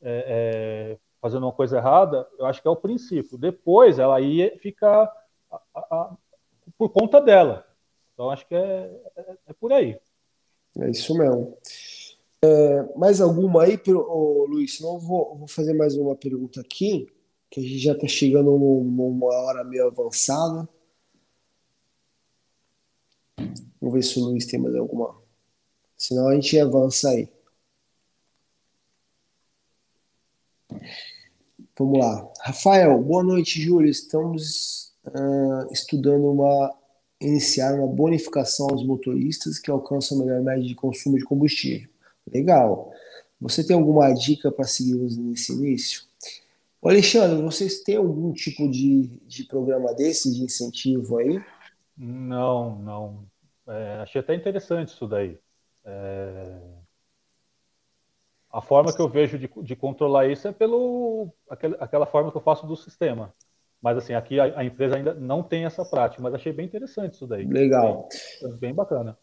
é, é, fazendo uma coisa errada, eu acho que é o princípio. Depois ela aí fica a, a, a, por conta dela. Então acho que é, é, é por aí. É isso mesmo. É, mais alguma aí, Luiz? Senão eu vou, vou, fazer mais uma pergunta aqui, que a gente já está chegando numa hora meio avançada. Vamos ver se o Luiz tem mais alguma. Senão a gente avança aí. Vamos lá. Rafael, boa noite, Júlio. Estamos uh, estudando uma iniciar uma bonificação aos motoristas que alcançam a melhor média de consumo de combustível. Legal. Você tem alguma dica para seguirmos nesse início? Ô Alexandre, vocês têm algum tipo de, de programa desse, de incentivo aí? Não, não. É, achei até interessante isso daí. É... A forma que eu vejo de, de controlar isso é pelo aquela, aquela forma que eu faço do sistema. Mas assim, aqui a, a, empresa ainda não tem essa prática, mas achei bem interessante isso daí. Legal. Bem, bem bacana.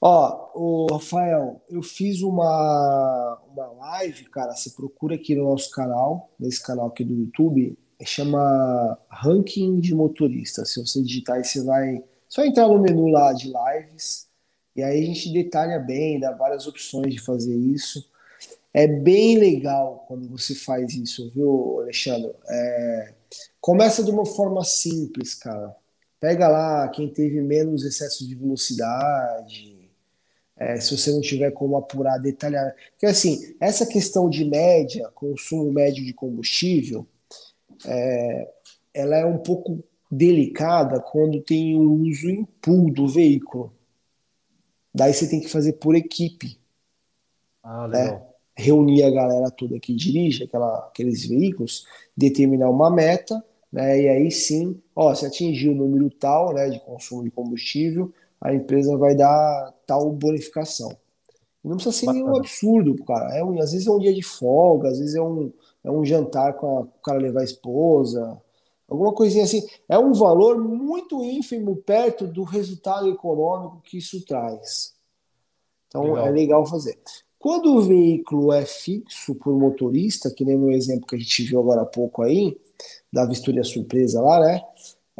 Ó, o Rafael, eu fiz uma, uma live, cara. Você procura aqui no nosso canal, nesse canal aqui do YouTube, chama Ranking de Motorista. Se você digitar aí, você vai só entrar no menu lá de lives, e aí a gente detalha bem, dá várias opções de fazer isso. É bem legal quando você faz isso, viu, Alexandre? É... Começa de uma forma simples, cara. Pega lá quem teve menos excesso de velocidade, é, se você não tiver como apurar detalhar. Porque, assim, essa questão de média, consumo médio de combustível, é, ela é um pouco delicada quando tem o uso em pool do veículo. Daí você tem que fazer por equipe. Ah, né? Reunir a galera toda que dirige aquela, aqueles veículos, determinar uma meta, né? E aí sim, ó, se atingir o número tal né, de consumo de combustível, a empresa vai dar tal bonificação. Não precisa ser Bacana. nenhum absurdo, cara. É um, às vezes é um dia de folga, às vezes é um, é um jantar com a, o cara levar a esposa, alguma coisinha assim. É um valor muito ínfimo perto do resultado econômico que isso traz. Então legal. é legal fazer. Quando o veículo é fixo por motorista, que nem no exemplo que a gente viu agora há pouco aí, da vistoria surpresa lá, né?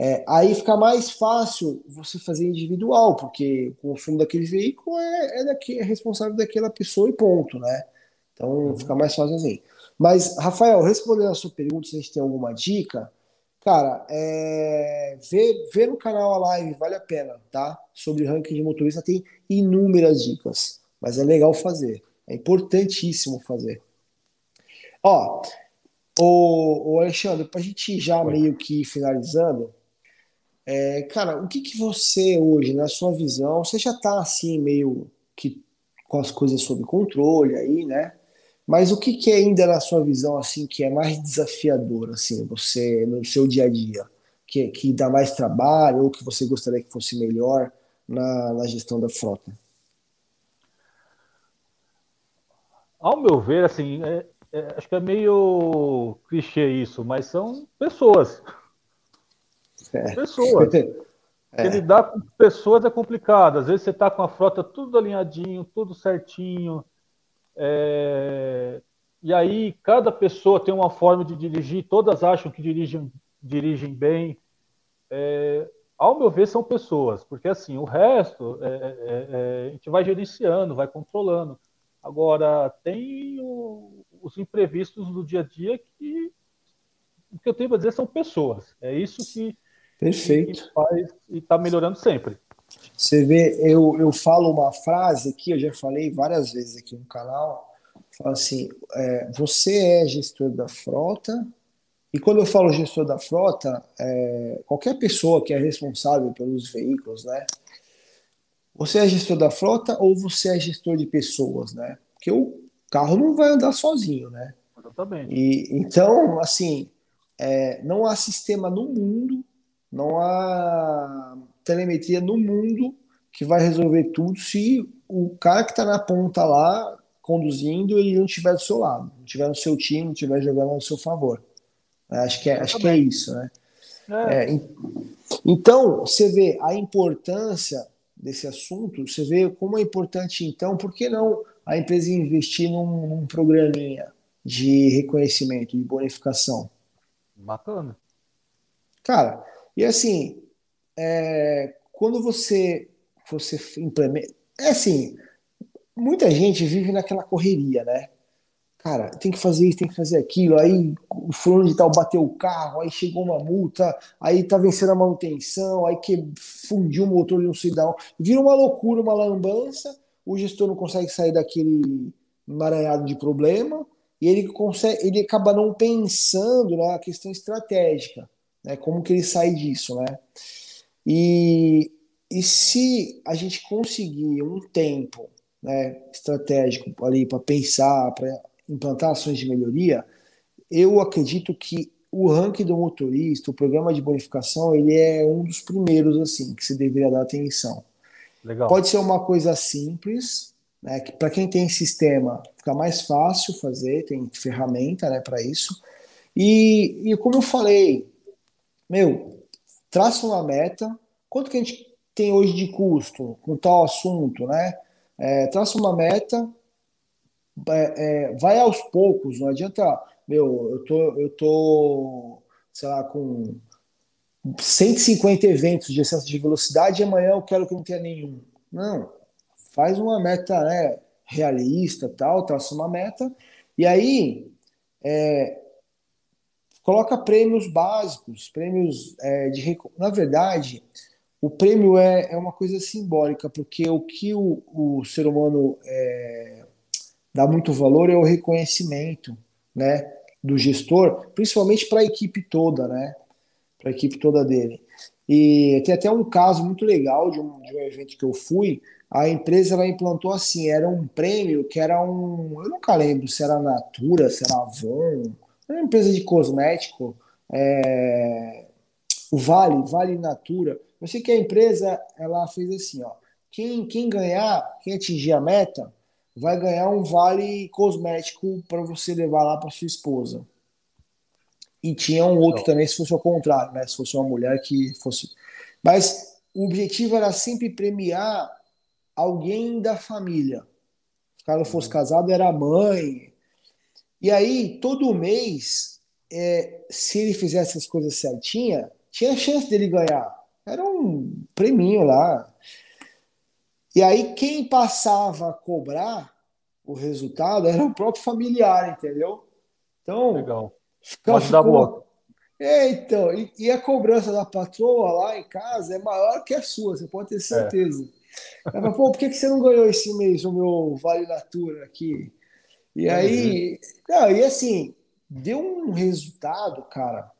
É, aí fica mais fácil você fazer individual, porque o consumo daquele veículo é, é, daqui, é responsável daquela pessoa e ponto, né? Então uhum. fica mais fácil assim. Mas, Rafael, respondendo a sua pergunta, se a gente tem alguma dica, cara, é, vê, vê no canal a live, vale a pena, tá? Sobre ranking de motorista tem inúmeras dicas, mas é legal fazer, é importantíssimo fazer. Ó, o, o Alexandre, para a gente já Oi. meio que finalizando, é, cara, o que, que você hoje, na sua visão, você já está assim meio que com as coisas sob controle aí, né? Mas o que, que ainda na sua visão assim que é mais desafiador assim, você no seu dia a dia, que, que dá mais trabalho ou que você gostaria que fosse melhor na, na gestão da frota? Ao meu ver, assim, é, é, acho que é meio clichê isso, mas são pessoas. É. Pessoas. É. lidar com pessoas é complicado. Às vezes você está com a frota tudo alinhadinho, tudo certinho. É... E aí cada pessoa tem uma forma de dirigir, todas acham que dirigem, dirigem bem. É... Ao meu ver, são pessoas, porque assim, o resto é, é, é a gente vai gerenciando, vai controlando. Agora, tem o, os imprevistos do dia a dia que o que eu tenho para dizer são pessoas. É isso que Perfeito. E está melhorando sempre. Você vê, eu, eu falo uma frase aqui, eu já falei várias vezes aqui no canal, falo assim, é, você é gestor da frota, e quando eu falo gestor da frota, é, qualquer pessoa que é responsável pelos veículos, né? Você é gestor da frota ou você é gestor de pessoas, né? Porque o carro não vai andar sozinho, né? Exatamente. E, então, assim, é, não há sistema no mundo não há telemetria no mundo que vai resolver tudo se o cara que está na ponta lá conduzindo ele não estiver do seu lado, não estiver no seu time, não estiver jogando ao seu favor. Acho que é, acho que é isso, né? É. É, então, você vê a importância desse assunto, você vê como é importante, então, por que não a empresa investir num, num programinha de reconhecimento, de bonificação? Bacana. Cara, e assim, é, quando você, você implementa. É assim, muita gente vive naquela correria, né? Cara, tem que fazer isso, tem que fazer aquilo. Aí o fulano de tal bateu o carro, aí chegou uma multa, aí tá vencendo a manutenção, aí que fundiu o motor de um cidadão. Vira uma loucura, uma lambança. O gestor não consegue sair daquele emaranhado de problema e ele consegue, ele acaba não pensando na questão estratégica, né? Como que ele sai disso, né? E, e se a gente conseguir um tempo né, estratégico ali para pensar, para implantar ações de melhoria, eu acredito que o ranking do motorista, o programa de bonificação, ele é um dos primeiros assim que se deveria dar atenção. Legal. Pode ser uma coisa simples, né, que para quem tem sistema fica mais fácil fazer, tem ferramenta né, para isso. E, e como eu falei, meu, traça uma meta, quanto que a gente tem hoje de custo com tal assunto, né? É, traça uma meta, é, vai aos poucos, não adianta, meu, eu tô, eu tô, sei lá, com 150 eventos de excesso de velocidade e amanhã eu quero que não tenha nenhum. Não, faz uma meta né, realista, tal, traça uma meta, e aí é, coloca prêmios básicos, prêmios é, de. Na verdade, o prêmio é, é uma coisa simbólica, porque o que o, o ser humano é, dá muito valor é o reconhecimento né, do gestor, principalmente para a equipe toda, né? Para a equipe toda dele. E tem até um caso muito legal de um, de um evento que eu fui, a empresa ela implantou assim, era um prêmio que era um, eu nunca lembro se era Natura, se era Avon, era uma empresa de cosmético, é, o Vale, Vale Natura. Eu sei que a empresa ela fez assim, ó, quem, quem ganhar, quem atingir a meta, vai ganhar um vale cosmético para você levar lá para sua esposa. E tinha um outro também, se fosse ao contrário, né? Se fosse uma mulher que fosse. Mas o objetivo era sempre premiar alguém da família. Se o cara fosse uhum. casado, era a mãe. E aí, todo mês, é, se ele fizesse as coisas certinha, tinha chance dele ganhar. Era um preminho lá. E aí, quem passava a cobrar o resultado era o próprio familiar, entendeu? Então, Legal. Ficava, Pode dar boa. É, então, e, e, a cobrança da patroa lá em casa é maior que a sua, você pode ter certeza. É. Ela pô, por que, que você não ganhou esse mês o meu Vale Natura aqui? E aí, não, e assim, deu um resultado, cara,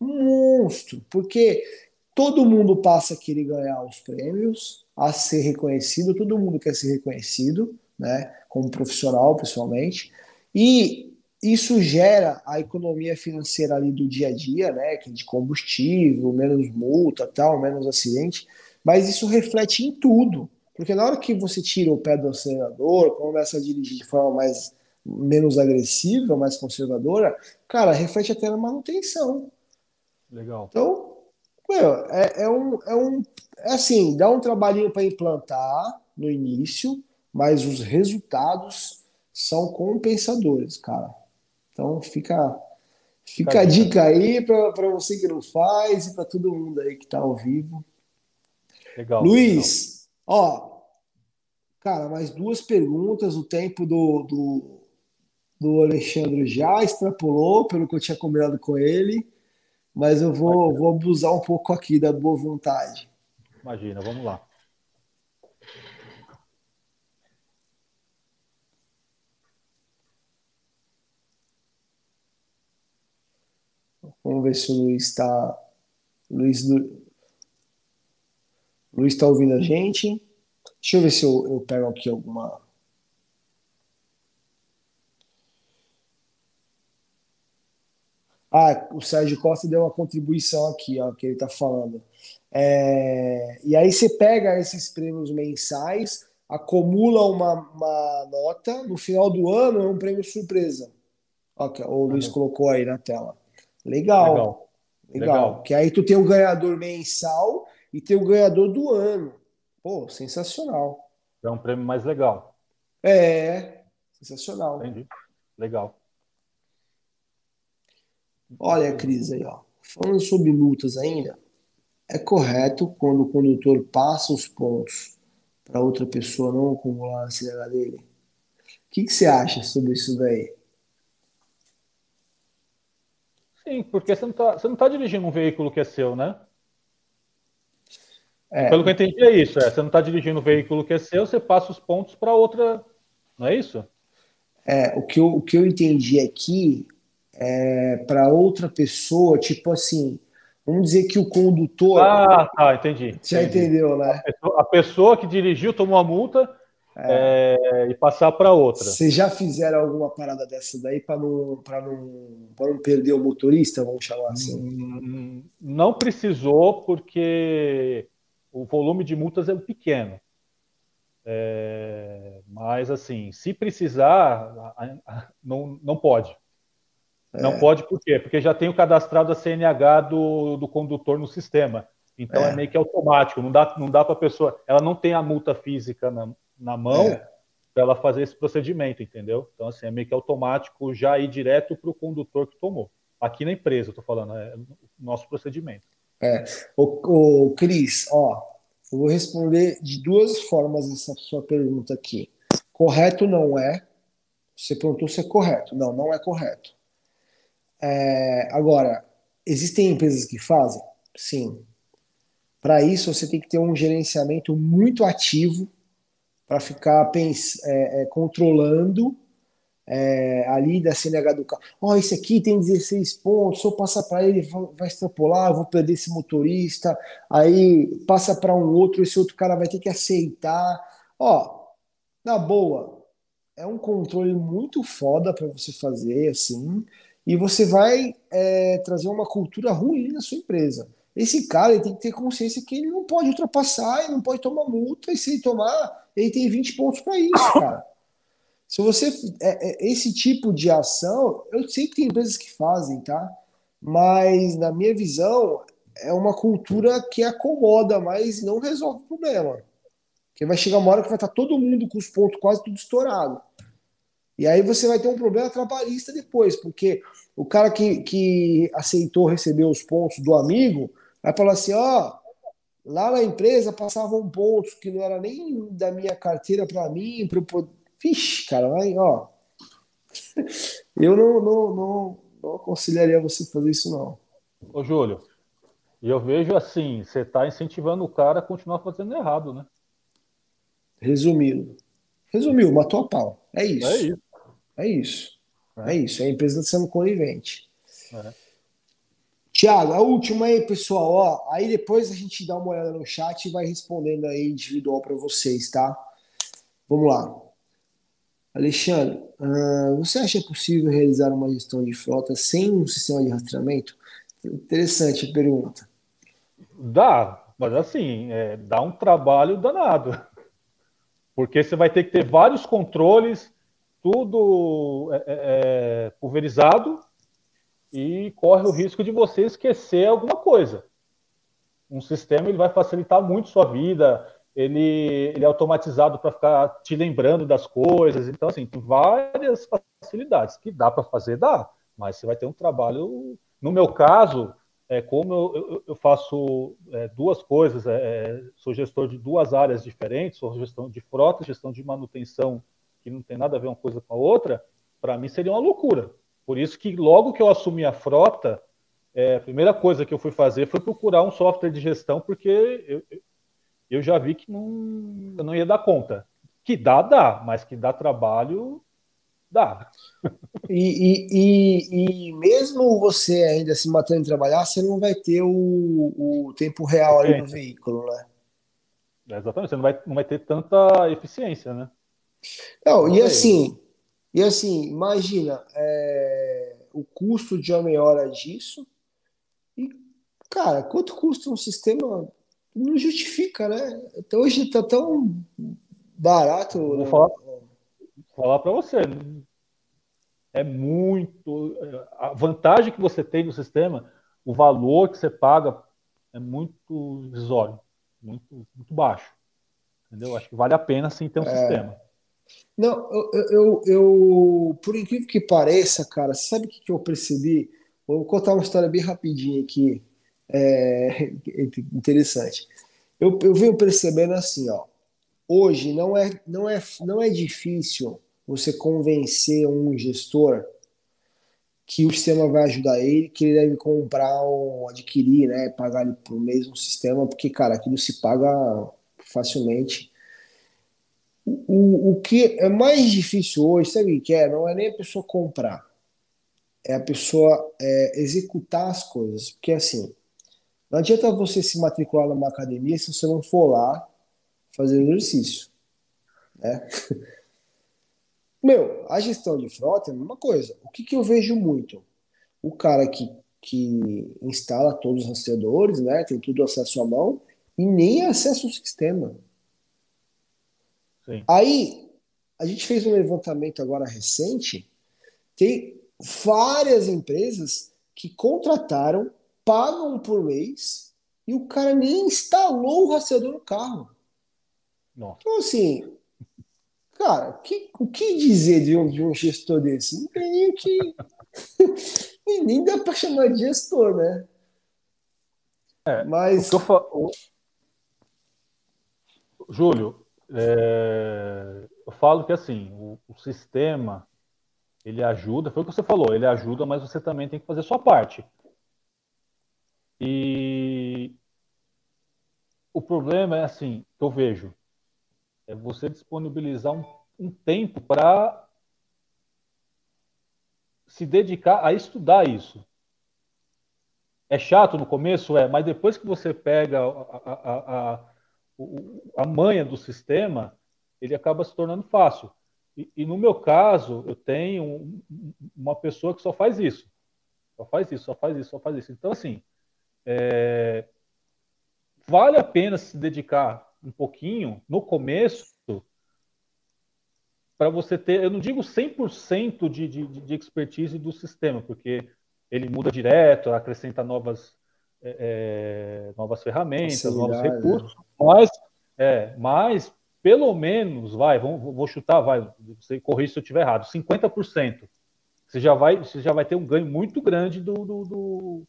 um monstro, porque todo mundo passa a querer ganhar os prêmios, a ser reconhecido, todo mundo quer ser reconhecido, né, como profissional, pessoalmente, e isso gera a economia financeira ali do dia a dia, né, é de combustível, menos multa, tal, menos acidente, mas isso reflete em tudo. Porque na hora que você tira o pé do acelerador, começa a dirigir de forma mais menos agressiva, mais conservadora, cara, reflete até na manutenção. Legal. Então, meu, é, é, um, é um. É assim, dá um trabalhinho para implantar no início, mas os resultados são compensadores, cara. Então fica, fica a dica aí para você que não faz e para todo mundo aí que está ao vivo. Legal. Luiz, legal. ó, cara, mais duas perguntas. O tempo do, do, do Alexandre já extrapolou pelo que eu tinha combinado com ele, mas eu vou, vou abusar um pouco aqui da boa vontade. Imagina, vamos lá. Vamos ver se o Luiz está. Luiz, Luiz está ouvindo a gente. Deixa eu ver se eu, eu pego aqui alguma. Ah, o Sérgio Costa deu uma contribuição aqui, ó, que ele está falando. É, e aí você pega esses prêmios mensais, acumula uma, uma nota, no final do ano é um prêmio surpresa. Okay, o Luiz uhum. colocou aí na tela. Legal. Legal. Legal. Legal. Que aí tu tem o ganhador mensal e tem o ganhador do ano. Pô, sensacional. É um prêmio mais legal. É, sensacional. Entendi. Legal. Olha, Cris, aí, ó. Falando sobre multas ainda, é correto quando o condutor passa os pontos para outra pessoa não acumular a CNH dele? O que, que você acha sobre isso daí? Sim, porque você não está tá dirigindo um veículo que é seu, né? É. Pelo que eu entendi, é isso. É, você não está dirigindo um veículo que é seu, você passa os pontos para outra. Não é isso? É, o que eu, o que eu entendi aqui é para outra pessoa, tipo assim, vamos dizer que o condutor. Ah, tá, entendi. Já entendi. entendeu, né? A pessoa, a pessoa, que dirigiu tomou a multa é. É, e passar para outra. Vocês já fizeram alguma parada dessa daí para não, não, não perder o motorista, vamos chamar assim? Hum, não precisou, porque o volume de multas é pequeno. É, mas, assim, se precisar, não, não pode. Não é. pode por quê? Porque já tem o cadastrado a CNH do, do condutor no sistema. Então é. é meio que automático. Não dá, não dá para a pessoa. Ela não tem a multa física na, na mão é. para ela fazer esse procedimento, entendeu? Então, assim, é meio que automático já ir direto para o condutor que tomou. Aqui na empresa, eu tô falando, é o nosso procedimento. É. O, o Cris, ó, eu vou responder de duas formas essa sua pergunta aqui. Correto não é. Você perguntou se é correto. Não, não é correto. É, agora, existem empresas que fazem? Sim. Para isso, você tem que ter um gerenciamento muito ativo para ficar é, é, controlando é, ali da CNH do carro. Ó, oh, esse aqui tem 16 pontos, se eu passar para ele, vai extrapolar, vou perder esse motorista. Aí passa para um outro, esse outro cara vai ter que aceitar. Ó, na boa, é um controle muito foda para você fazer, assim, e você vai é, trazer uma cultura ruim na sua empresa. Esse cara tem que ter consciência que ele não pode ultrapassar, ele não pode tomar multa, e se ele tomar, ele tem 20 pontos para isso, cara. Se você. É, é, esse tipo de ação, eu sei que tem empresas que fazem, tá? Mas, na minha visão, é uma cultura que acomoda, mas não resolve o problema. Porque vai chegar uma hora que vai estar todo mundo com os pontos quase tudo estourado. E aí você vai ter um problema trabalhista depois, porque o cara que, que aceitou receber os pontos do amigo Vai falar assim, ó, lá na empresa passavam pontos que não era nem da minha carteira para mim, para eu Vixe, cara, vai, ó. Eu não, não, não, não aconselharia você fazer isso, não. Ô, Júlio, e eu vejo assim, você está incentivando o cara a continuar fazendo errado, né? Resumindo. Resumiu, matou a pau. É isso. É isso. É isso. É, é isso. É a empresa sendo conivente. É. Tiago, a última aí, pessoal. Ó, aí depois a gente dá uma olhada no chat e vai respondendo aí individual para vocês, tá? Vamos lá. Alexandre, uh, você acha possível realizar uma gestão de frota sem um sistema de rastreamento? Interessante a pergunta. Dá, mas assim, é, dá um trabalho danado. Porque você vai ter que ter vários controles, tudo é, é, é pulverizado, e corre o risco de você esquecer alguma coisa. Um sistema ele vai facilitar muito sua vida, ele, ele é automatizado para ficar te lembrando das coisas. Então, assim, tem várias facilidades que dá para fazer, dá, mas você vai ter um trabalho. No meu caso, é, como eu, eu, eu faço é, duas coisas, é, é sou gestor de duas áreas diferentes, sou gestão de frota, gestão de manutenção, que não tem nada a ver uma coisa com a outra, para mim seria uma loucura. Por isso que logo que eu assumi a frota, é, a primeira coisa que eu fui fazer foi procurar um software de gestão, porque eu, eu já vi que não, eu não ia dar conta. Que dá, dá, mas que dá trabalho, dá. E, e, e, mesmo você ainda se matando em trabalhar, você não vai ter o, o tempo real ali no veículo, né? É, exatamente, você não vai, não vai ter tanta eficiência, né? Não, e assim, e assim, imagina é, o custo de uma meia hora disso. E, cara, quanto custa um sistema? Não justifica, né? Então, hoje está tão Barato? Vou falar, falar para você. É muito. A vantagem que você tem no sistema, o valor que você paga é muito risório, muito, muito baixo. Entendeu? Acho que vale a pena sim ter um é. sistema. Não, eu, eu, eu, por incrível que pareça, cara, sabe o que, que eu percebi? Vou contar uma história bem rapidinha aqui, é, interessante. Eu, eu venho percebendo assim, ó, hoje não é, não é, não é difícil você convencer um gestor que o sistema vai ajudar ele, que ele deve comprar ou adquirir, né, pagar por mês um sistema, porque, cara, aquilo se paga facilmente. O, o que é mais difícil hoje, sabe o que é? Não é nem a pessoa comprar, é a pessoa é, executar as coisas. Porque, assim, não adianta você se matricular numa academia se você não for lá fazer exercício. Né? Meu, a gestão de frota é a mesma coisa. O que, que eu vejo muito? O cara que, que instala todos os rastreadores, né? Tem tudo acesso à mão e nem acessa o sistema. Sim. Aí, a gente fez um levantamento agora recente, tem várias empresas que contrataram, pagam por mês e o cara nem instalou o rastreador no carro. Nossa. Então, assim, cara, que, o que dizer de um, de um gestor desse? Não tem nem o que. nem dá para chamar de gestor, né? É, Mas. Eu fa... Júlio, é... eu falo que assim, o, o, sistema ele ajuda, foi o que você falou, ele ajuda, mas você também tem que fazer sua parte. E o problema é assim, que eu vejo, é você disponibilizar um, um tempo para se dedicar a estudar isso. É chato no começo, é, mas depois que você pega a, a, a, a manha do sistema, ele acaba se tornando fácil. E, e, no meu caso, eu tenho uma pessoa que só faz isso. Só faz isso, só faz isso, só faz isso. Então, assim, é, vale a pena se dedicar um pouquinho no começo para você ter, eu não digo 100% de, de, de expertise do sistema, porque ele muda direto, acrescenta novas, é, é novas ferramentas, novos recursos, mas, é, mas pelo menos, vai, vamos, vou chutar, vai, você se eu estiver errado, 50%. Você já vai, você já vai ter um ganho muito grande do, do, do,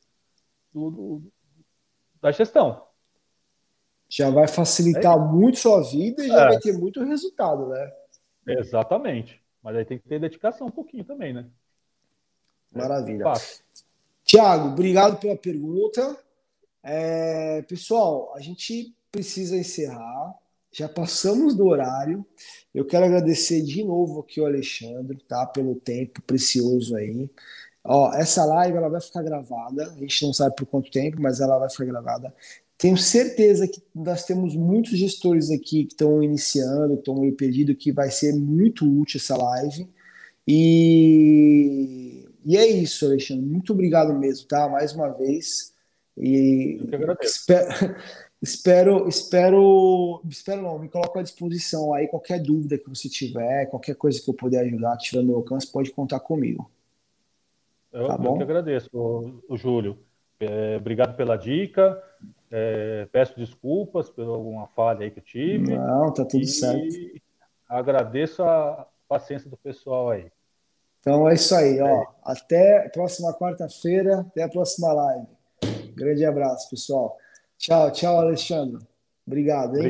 do da gestão já vai facilitar é. muito sua vida e já é. vai ter muito resultado, né? Exatamente. Mas aí tem que ter dedicação um pouquinho também, né? Maravilha. É Tiago, obrigado pela pergunta. É, pessoal, a gente precisa encerrar. Já passamos do horário. Eu quero agradecer de novo aqui o Alexandre, tá? Pelo tempo precioso aí. Ó, essa live ela vai ficar gravada. A gente não sabe por quanto tempo, mas ela vai ficar gravada. Tenho certeza que nós temos muitos gestores aqui que estão iniciando, que estão meio perdidos, que vai ser muito útil essa live. E, e é isso, Alexandre. Muito obrigado mesmo, tá? Mais uma vez. E espero, espero, espero, espero não, me coloco à disposição aí. Qualquer dúvida que você tiver, qualquer coisa que eu puder ajudar, que tiver no meu alcance, pode contar comigo. Eu, tá bom? eu que agradeço, o, o Júlio. É, obrigado pela dica. É, peço desculpas por alguma falha aí que eu tive. Não, tá tudo certo. Agradeço a paciência do pessoal aí. Então é isso aí, ó. É. Até próxima quarta-feira, até a próxima live. Grande abraço, pessoal. Tchau, tchau, Alexandre. Obrigado, hein?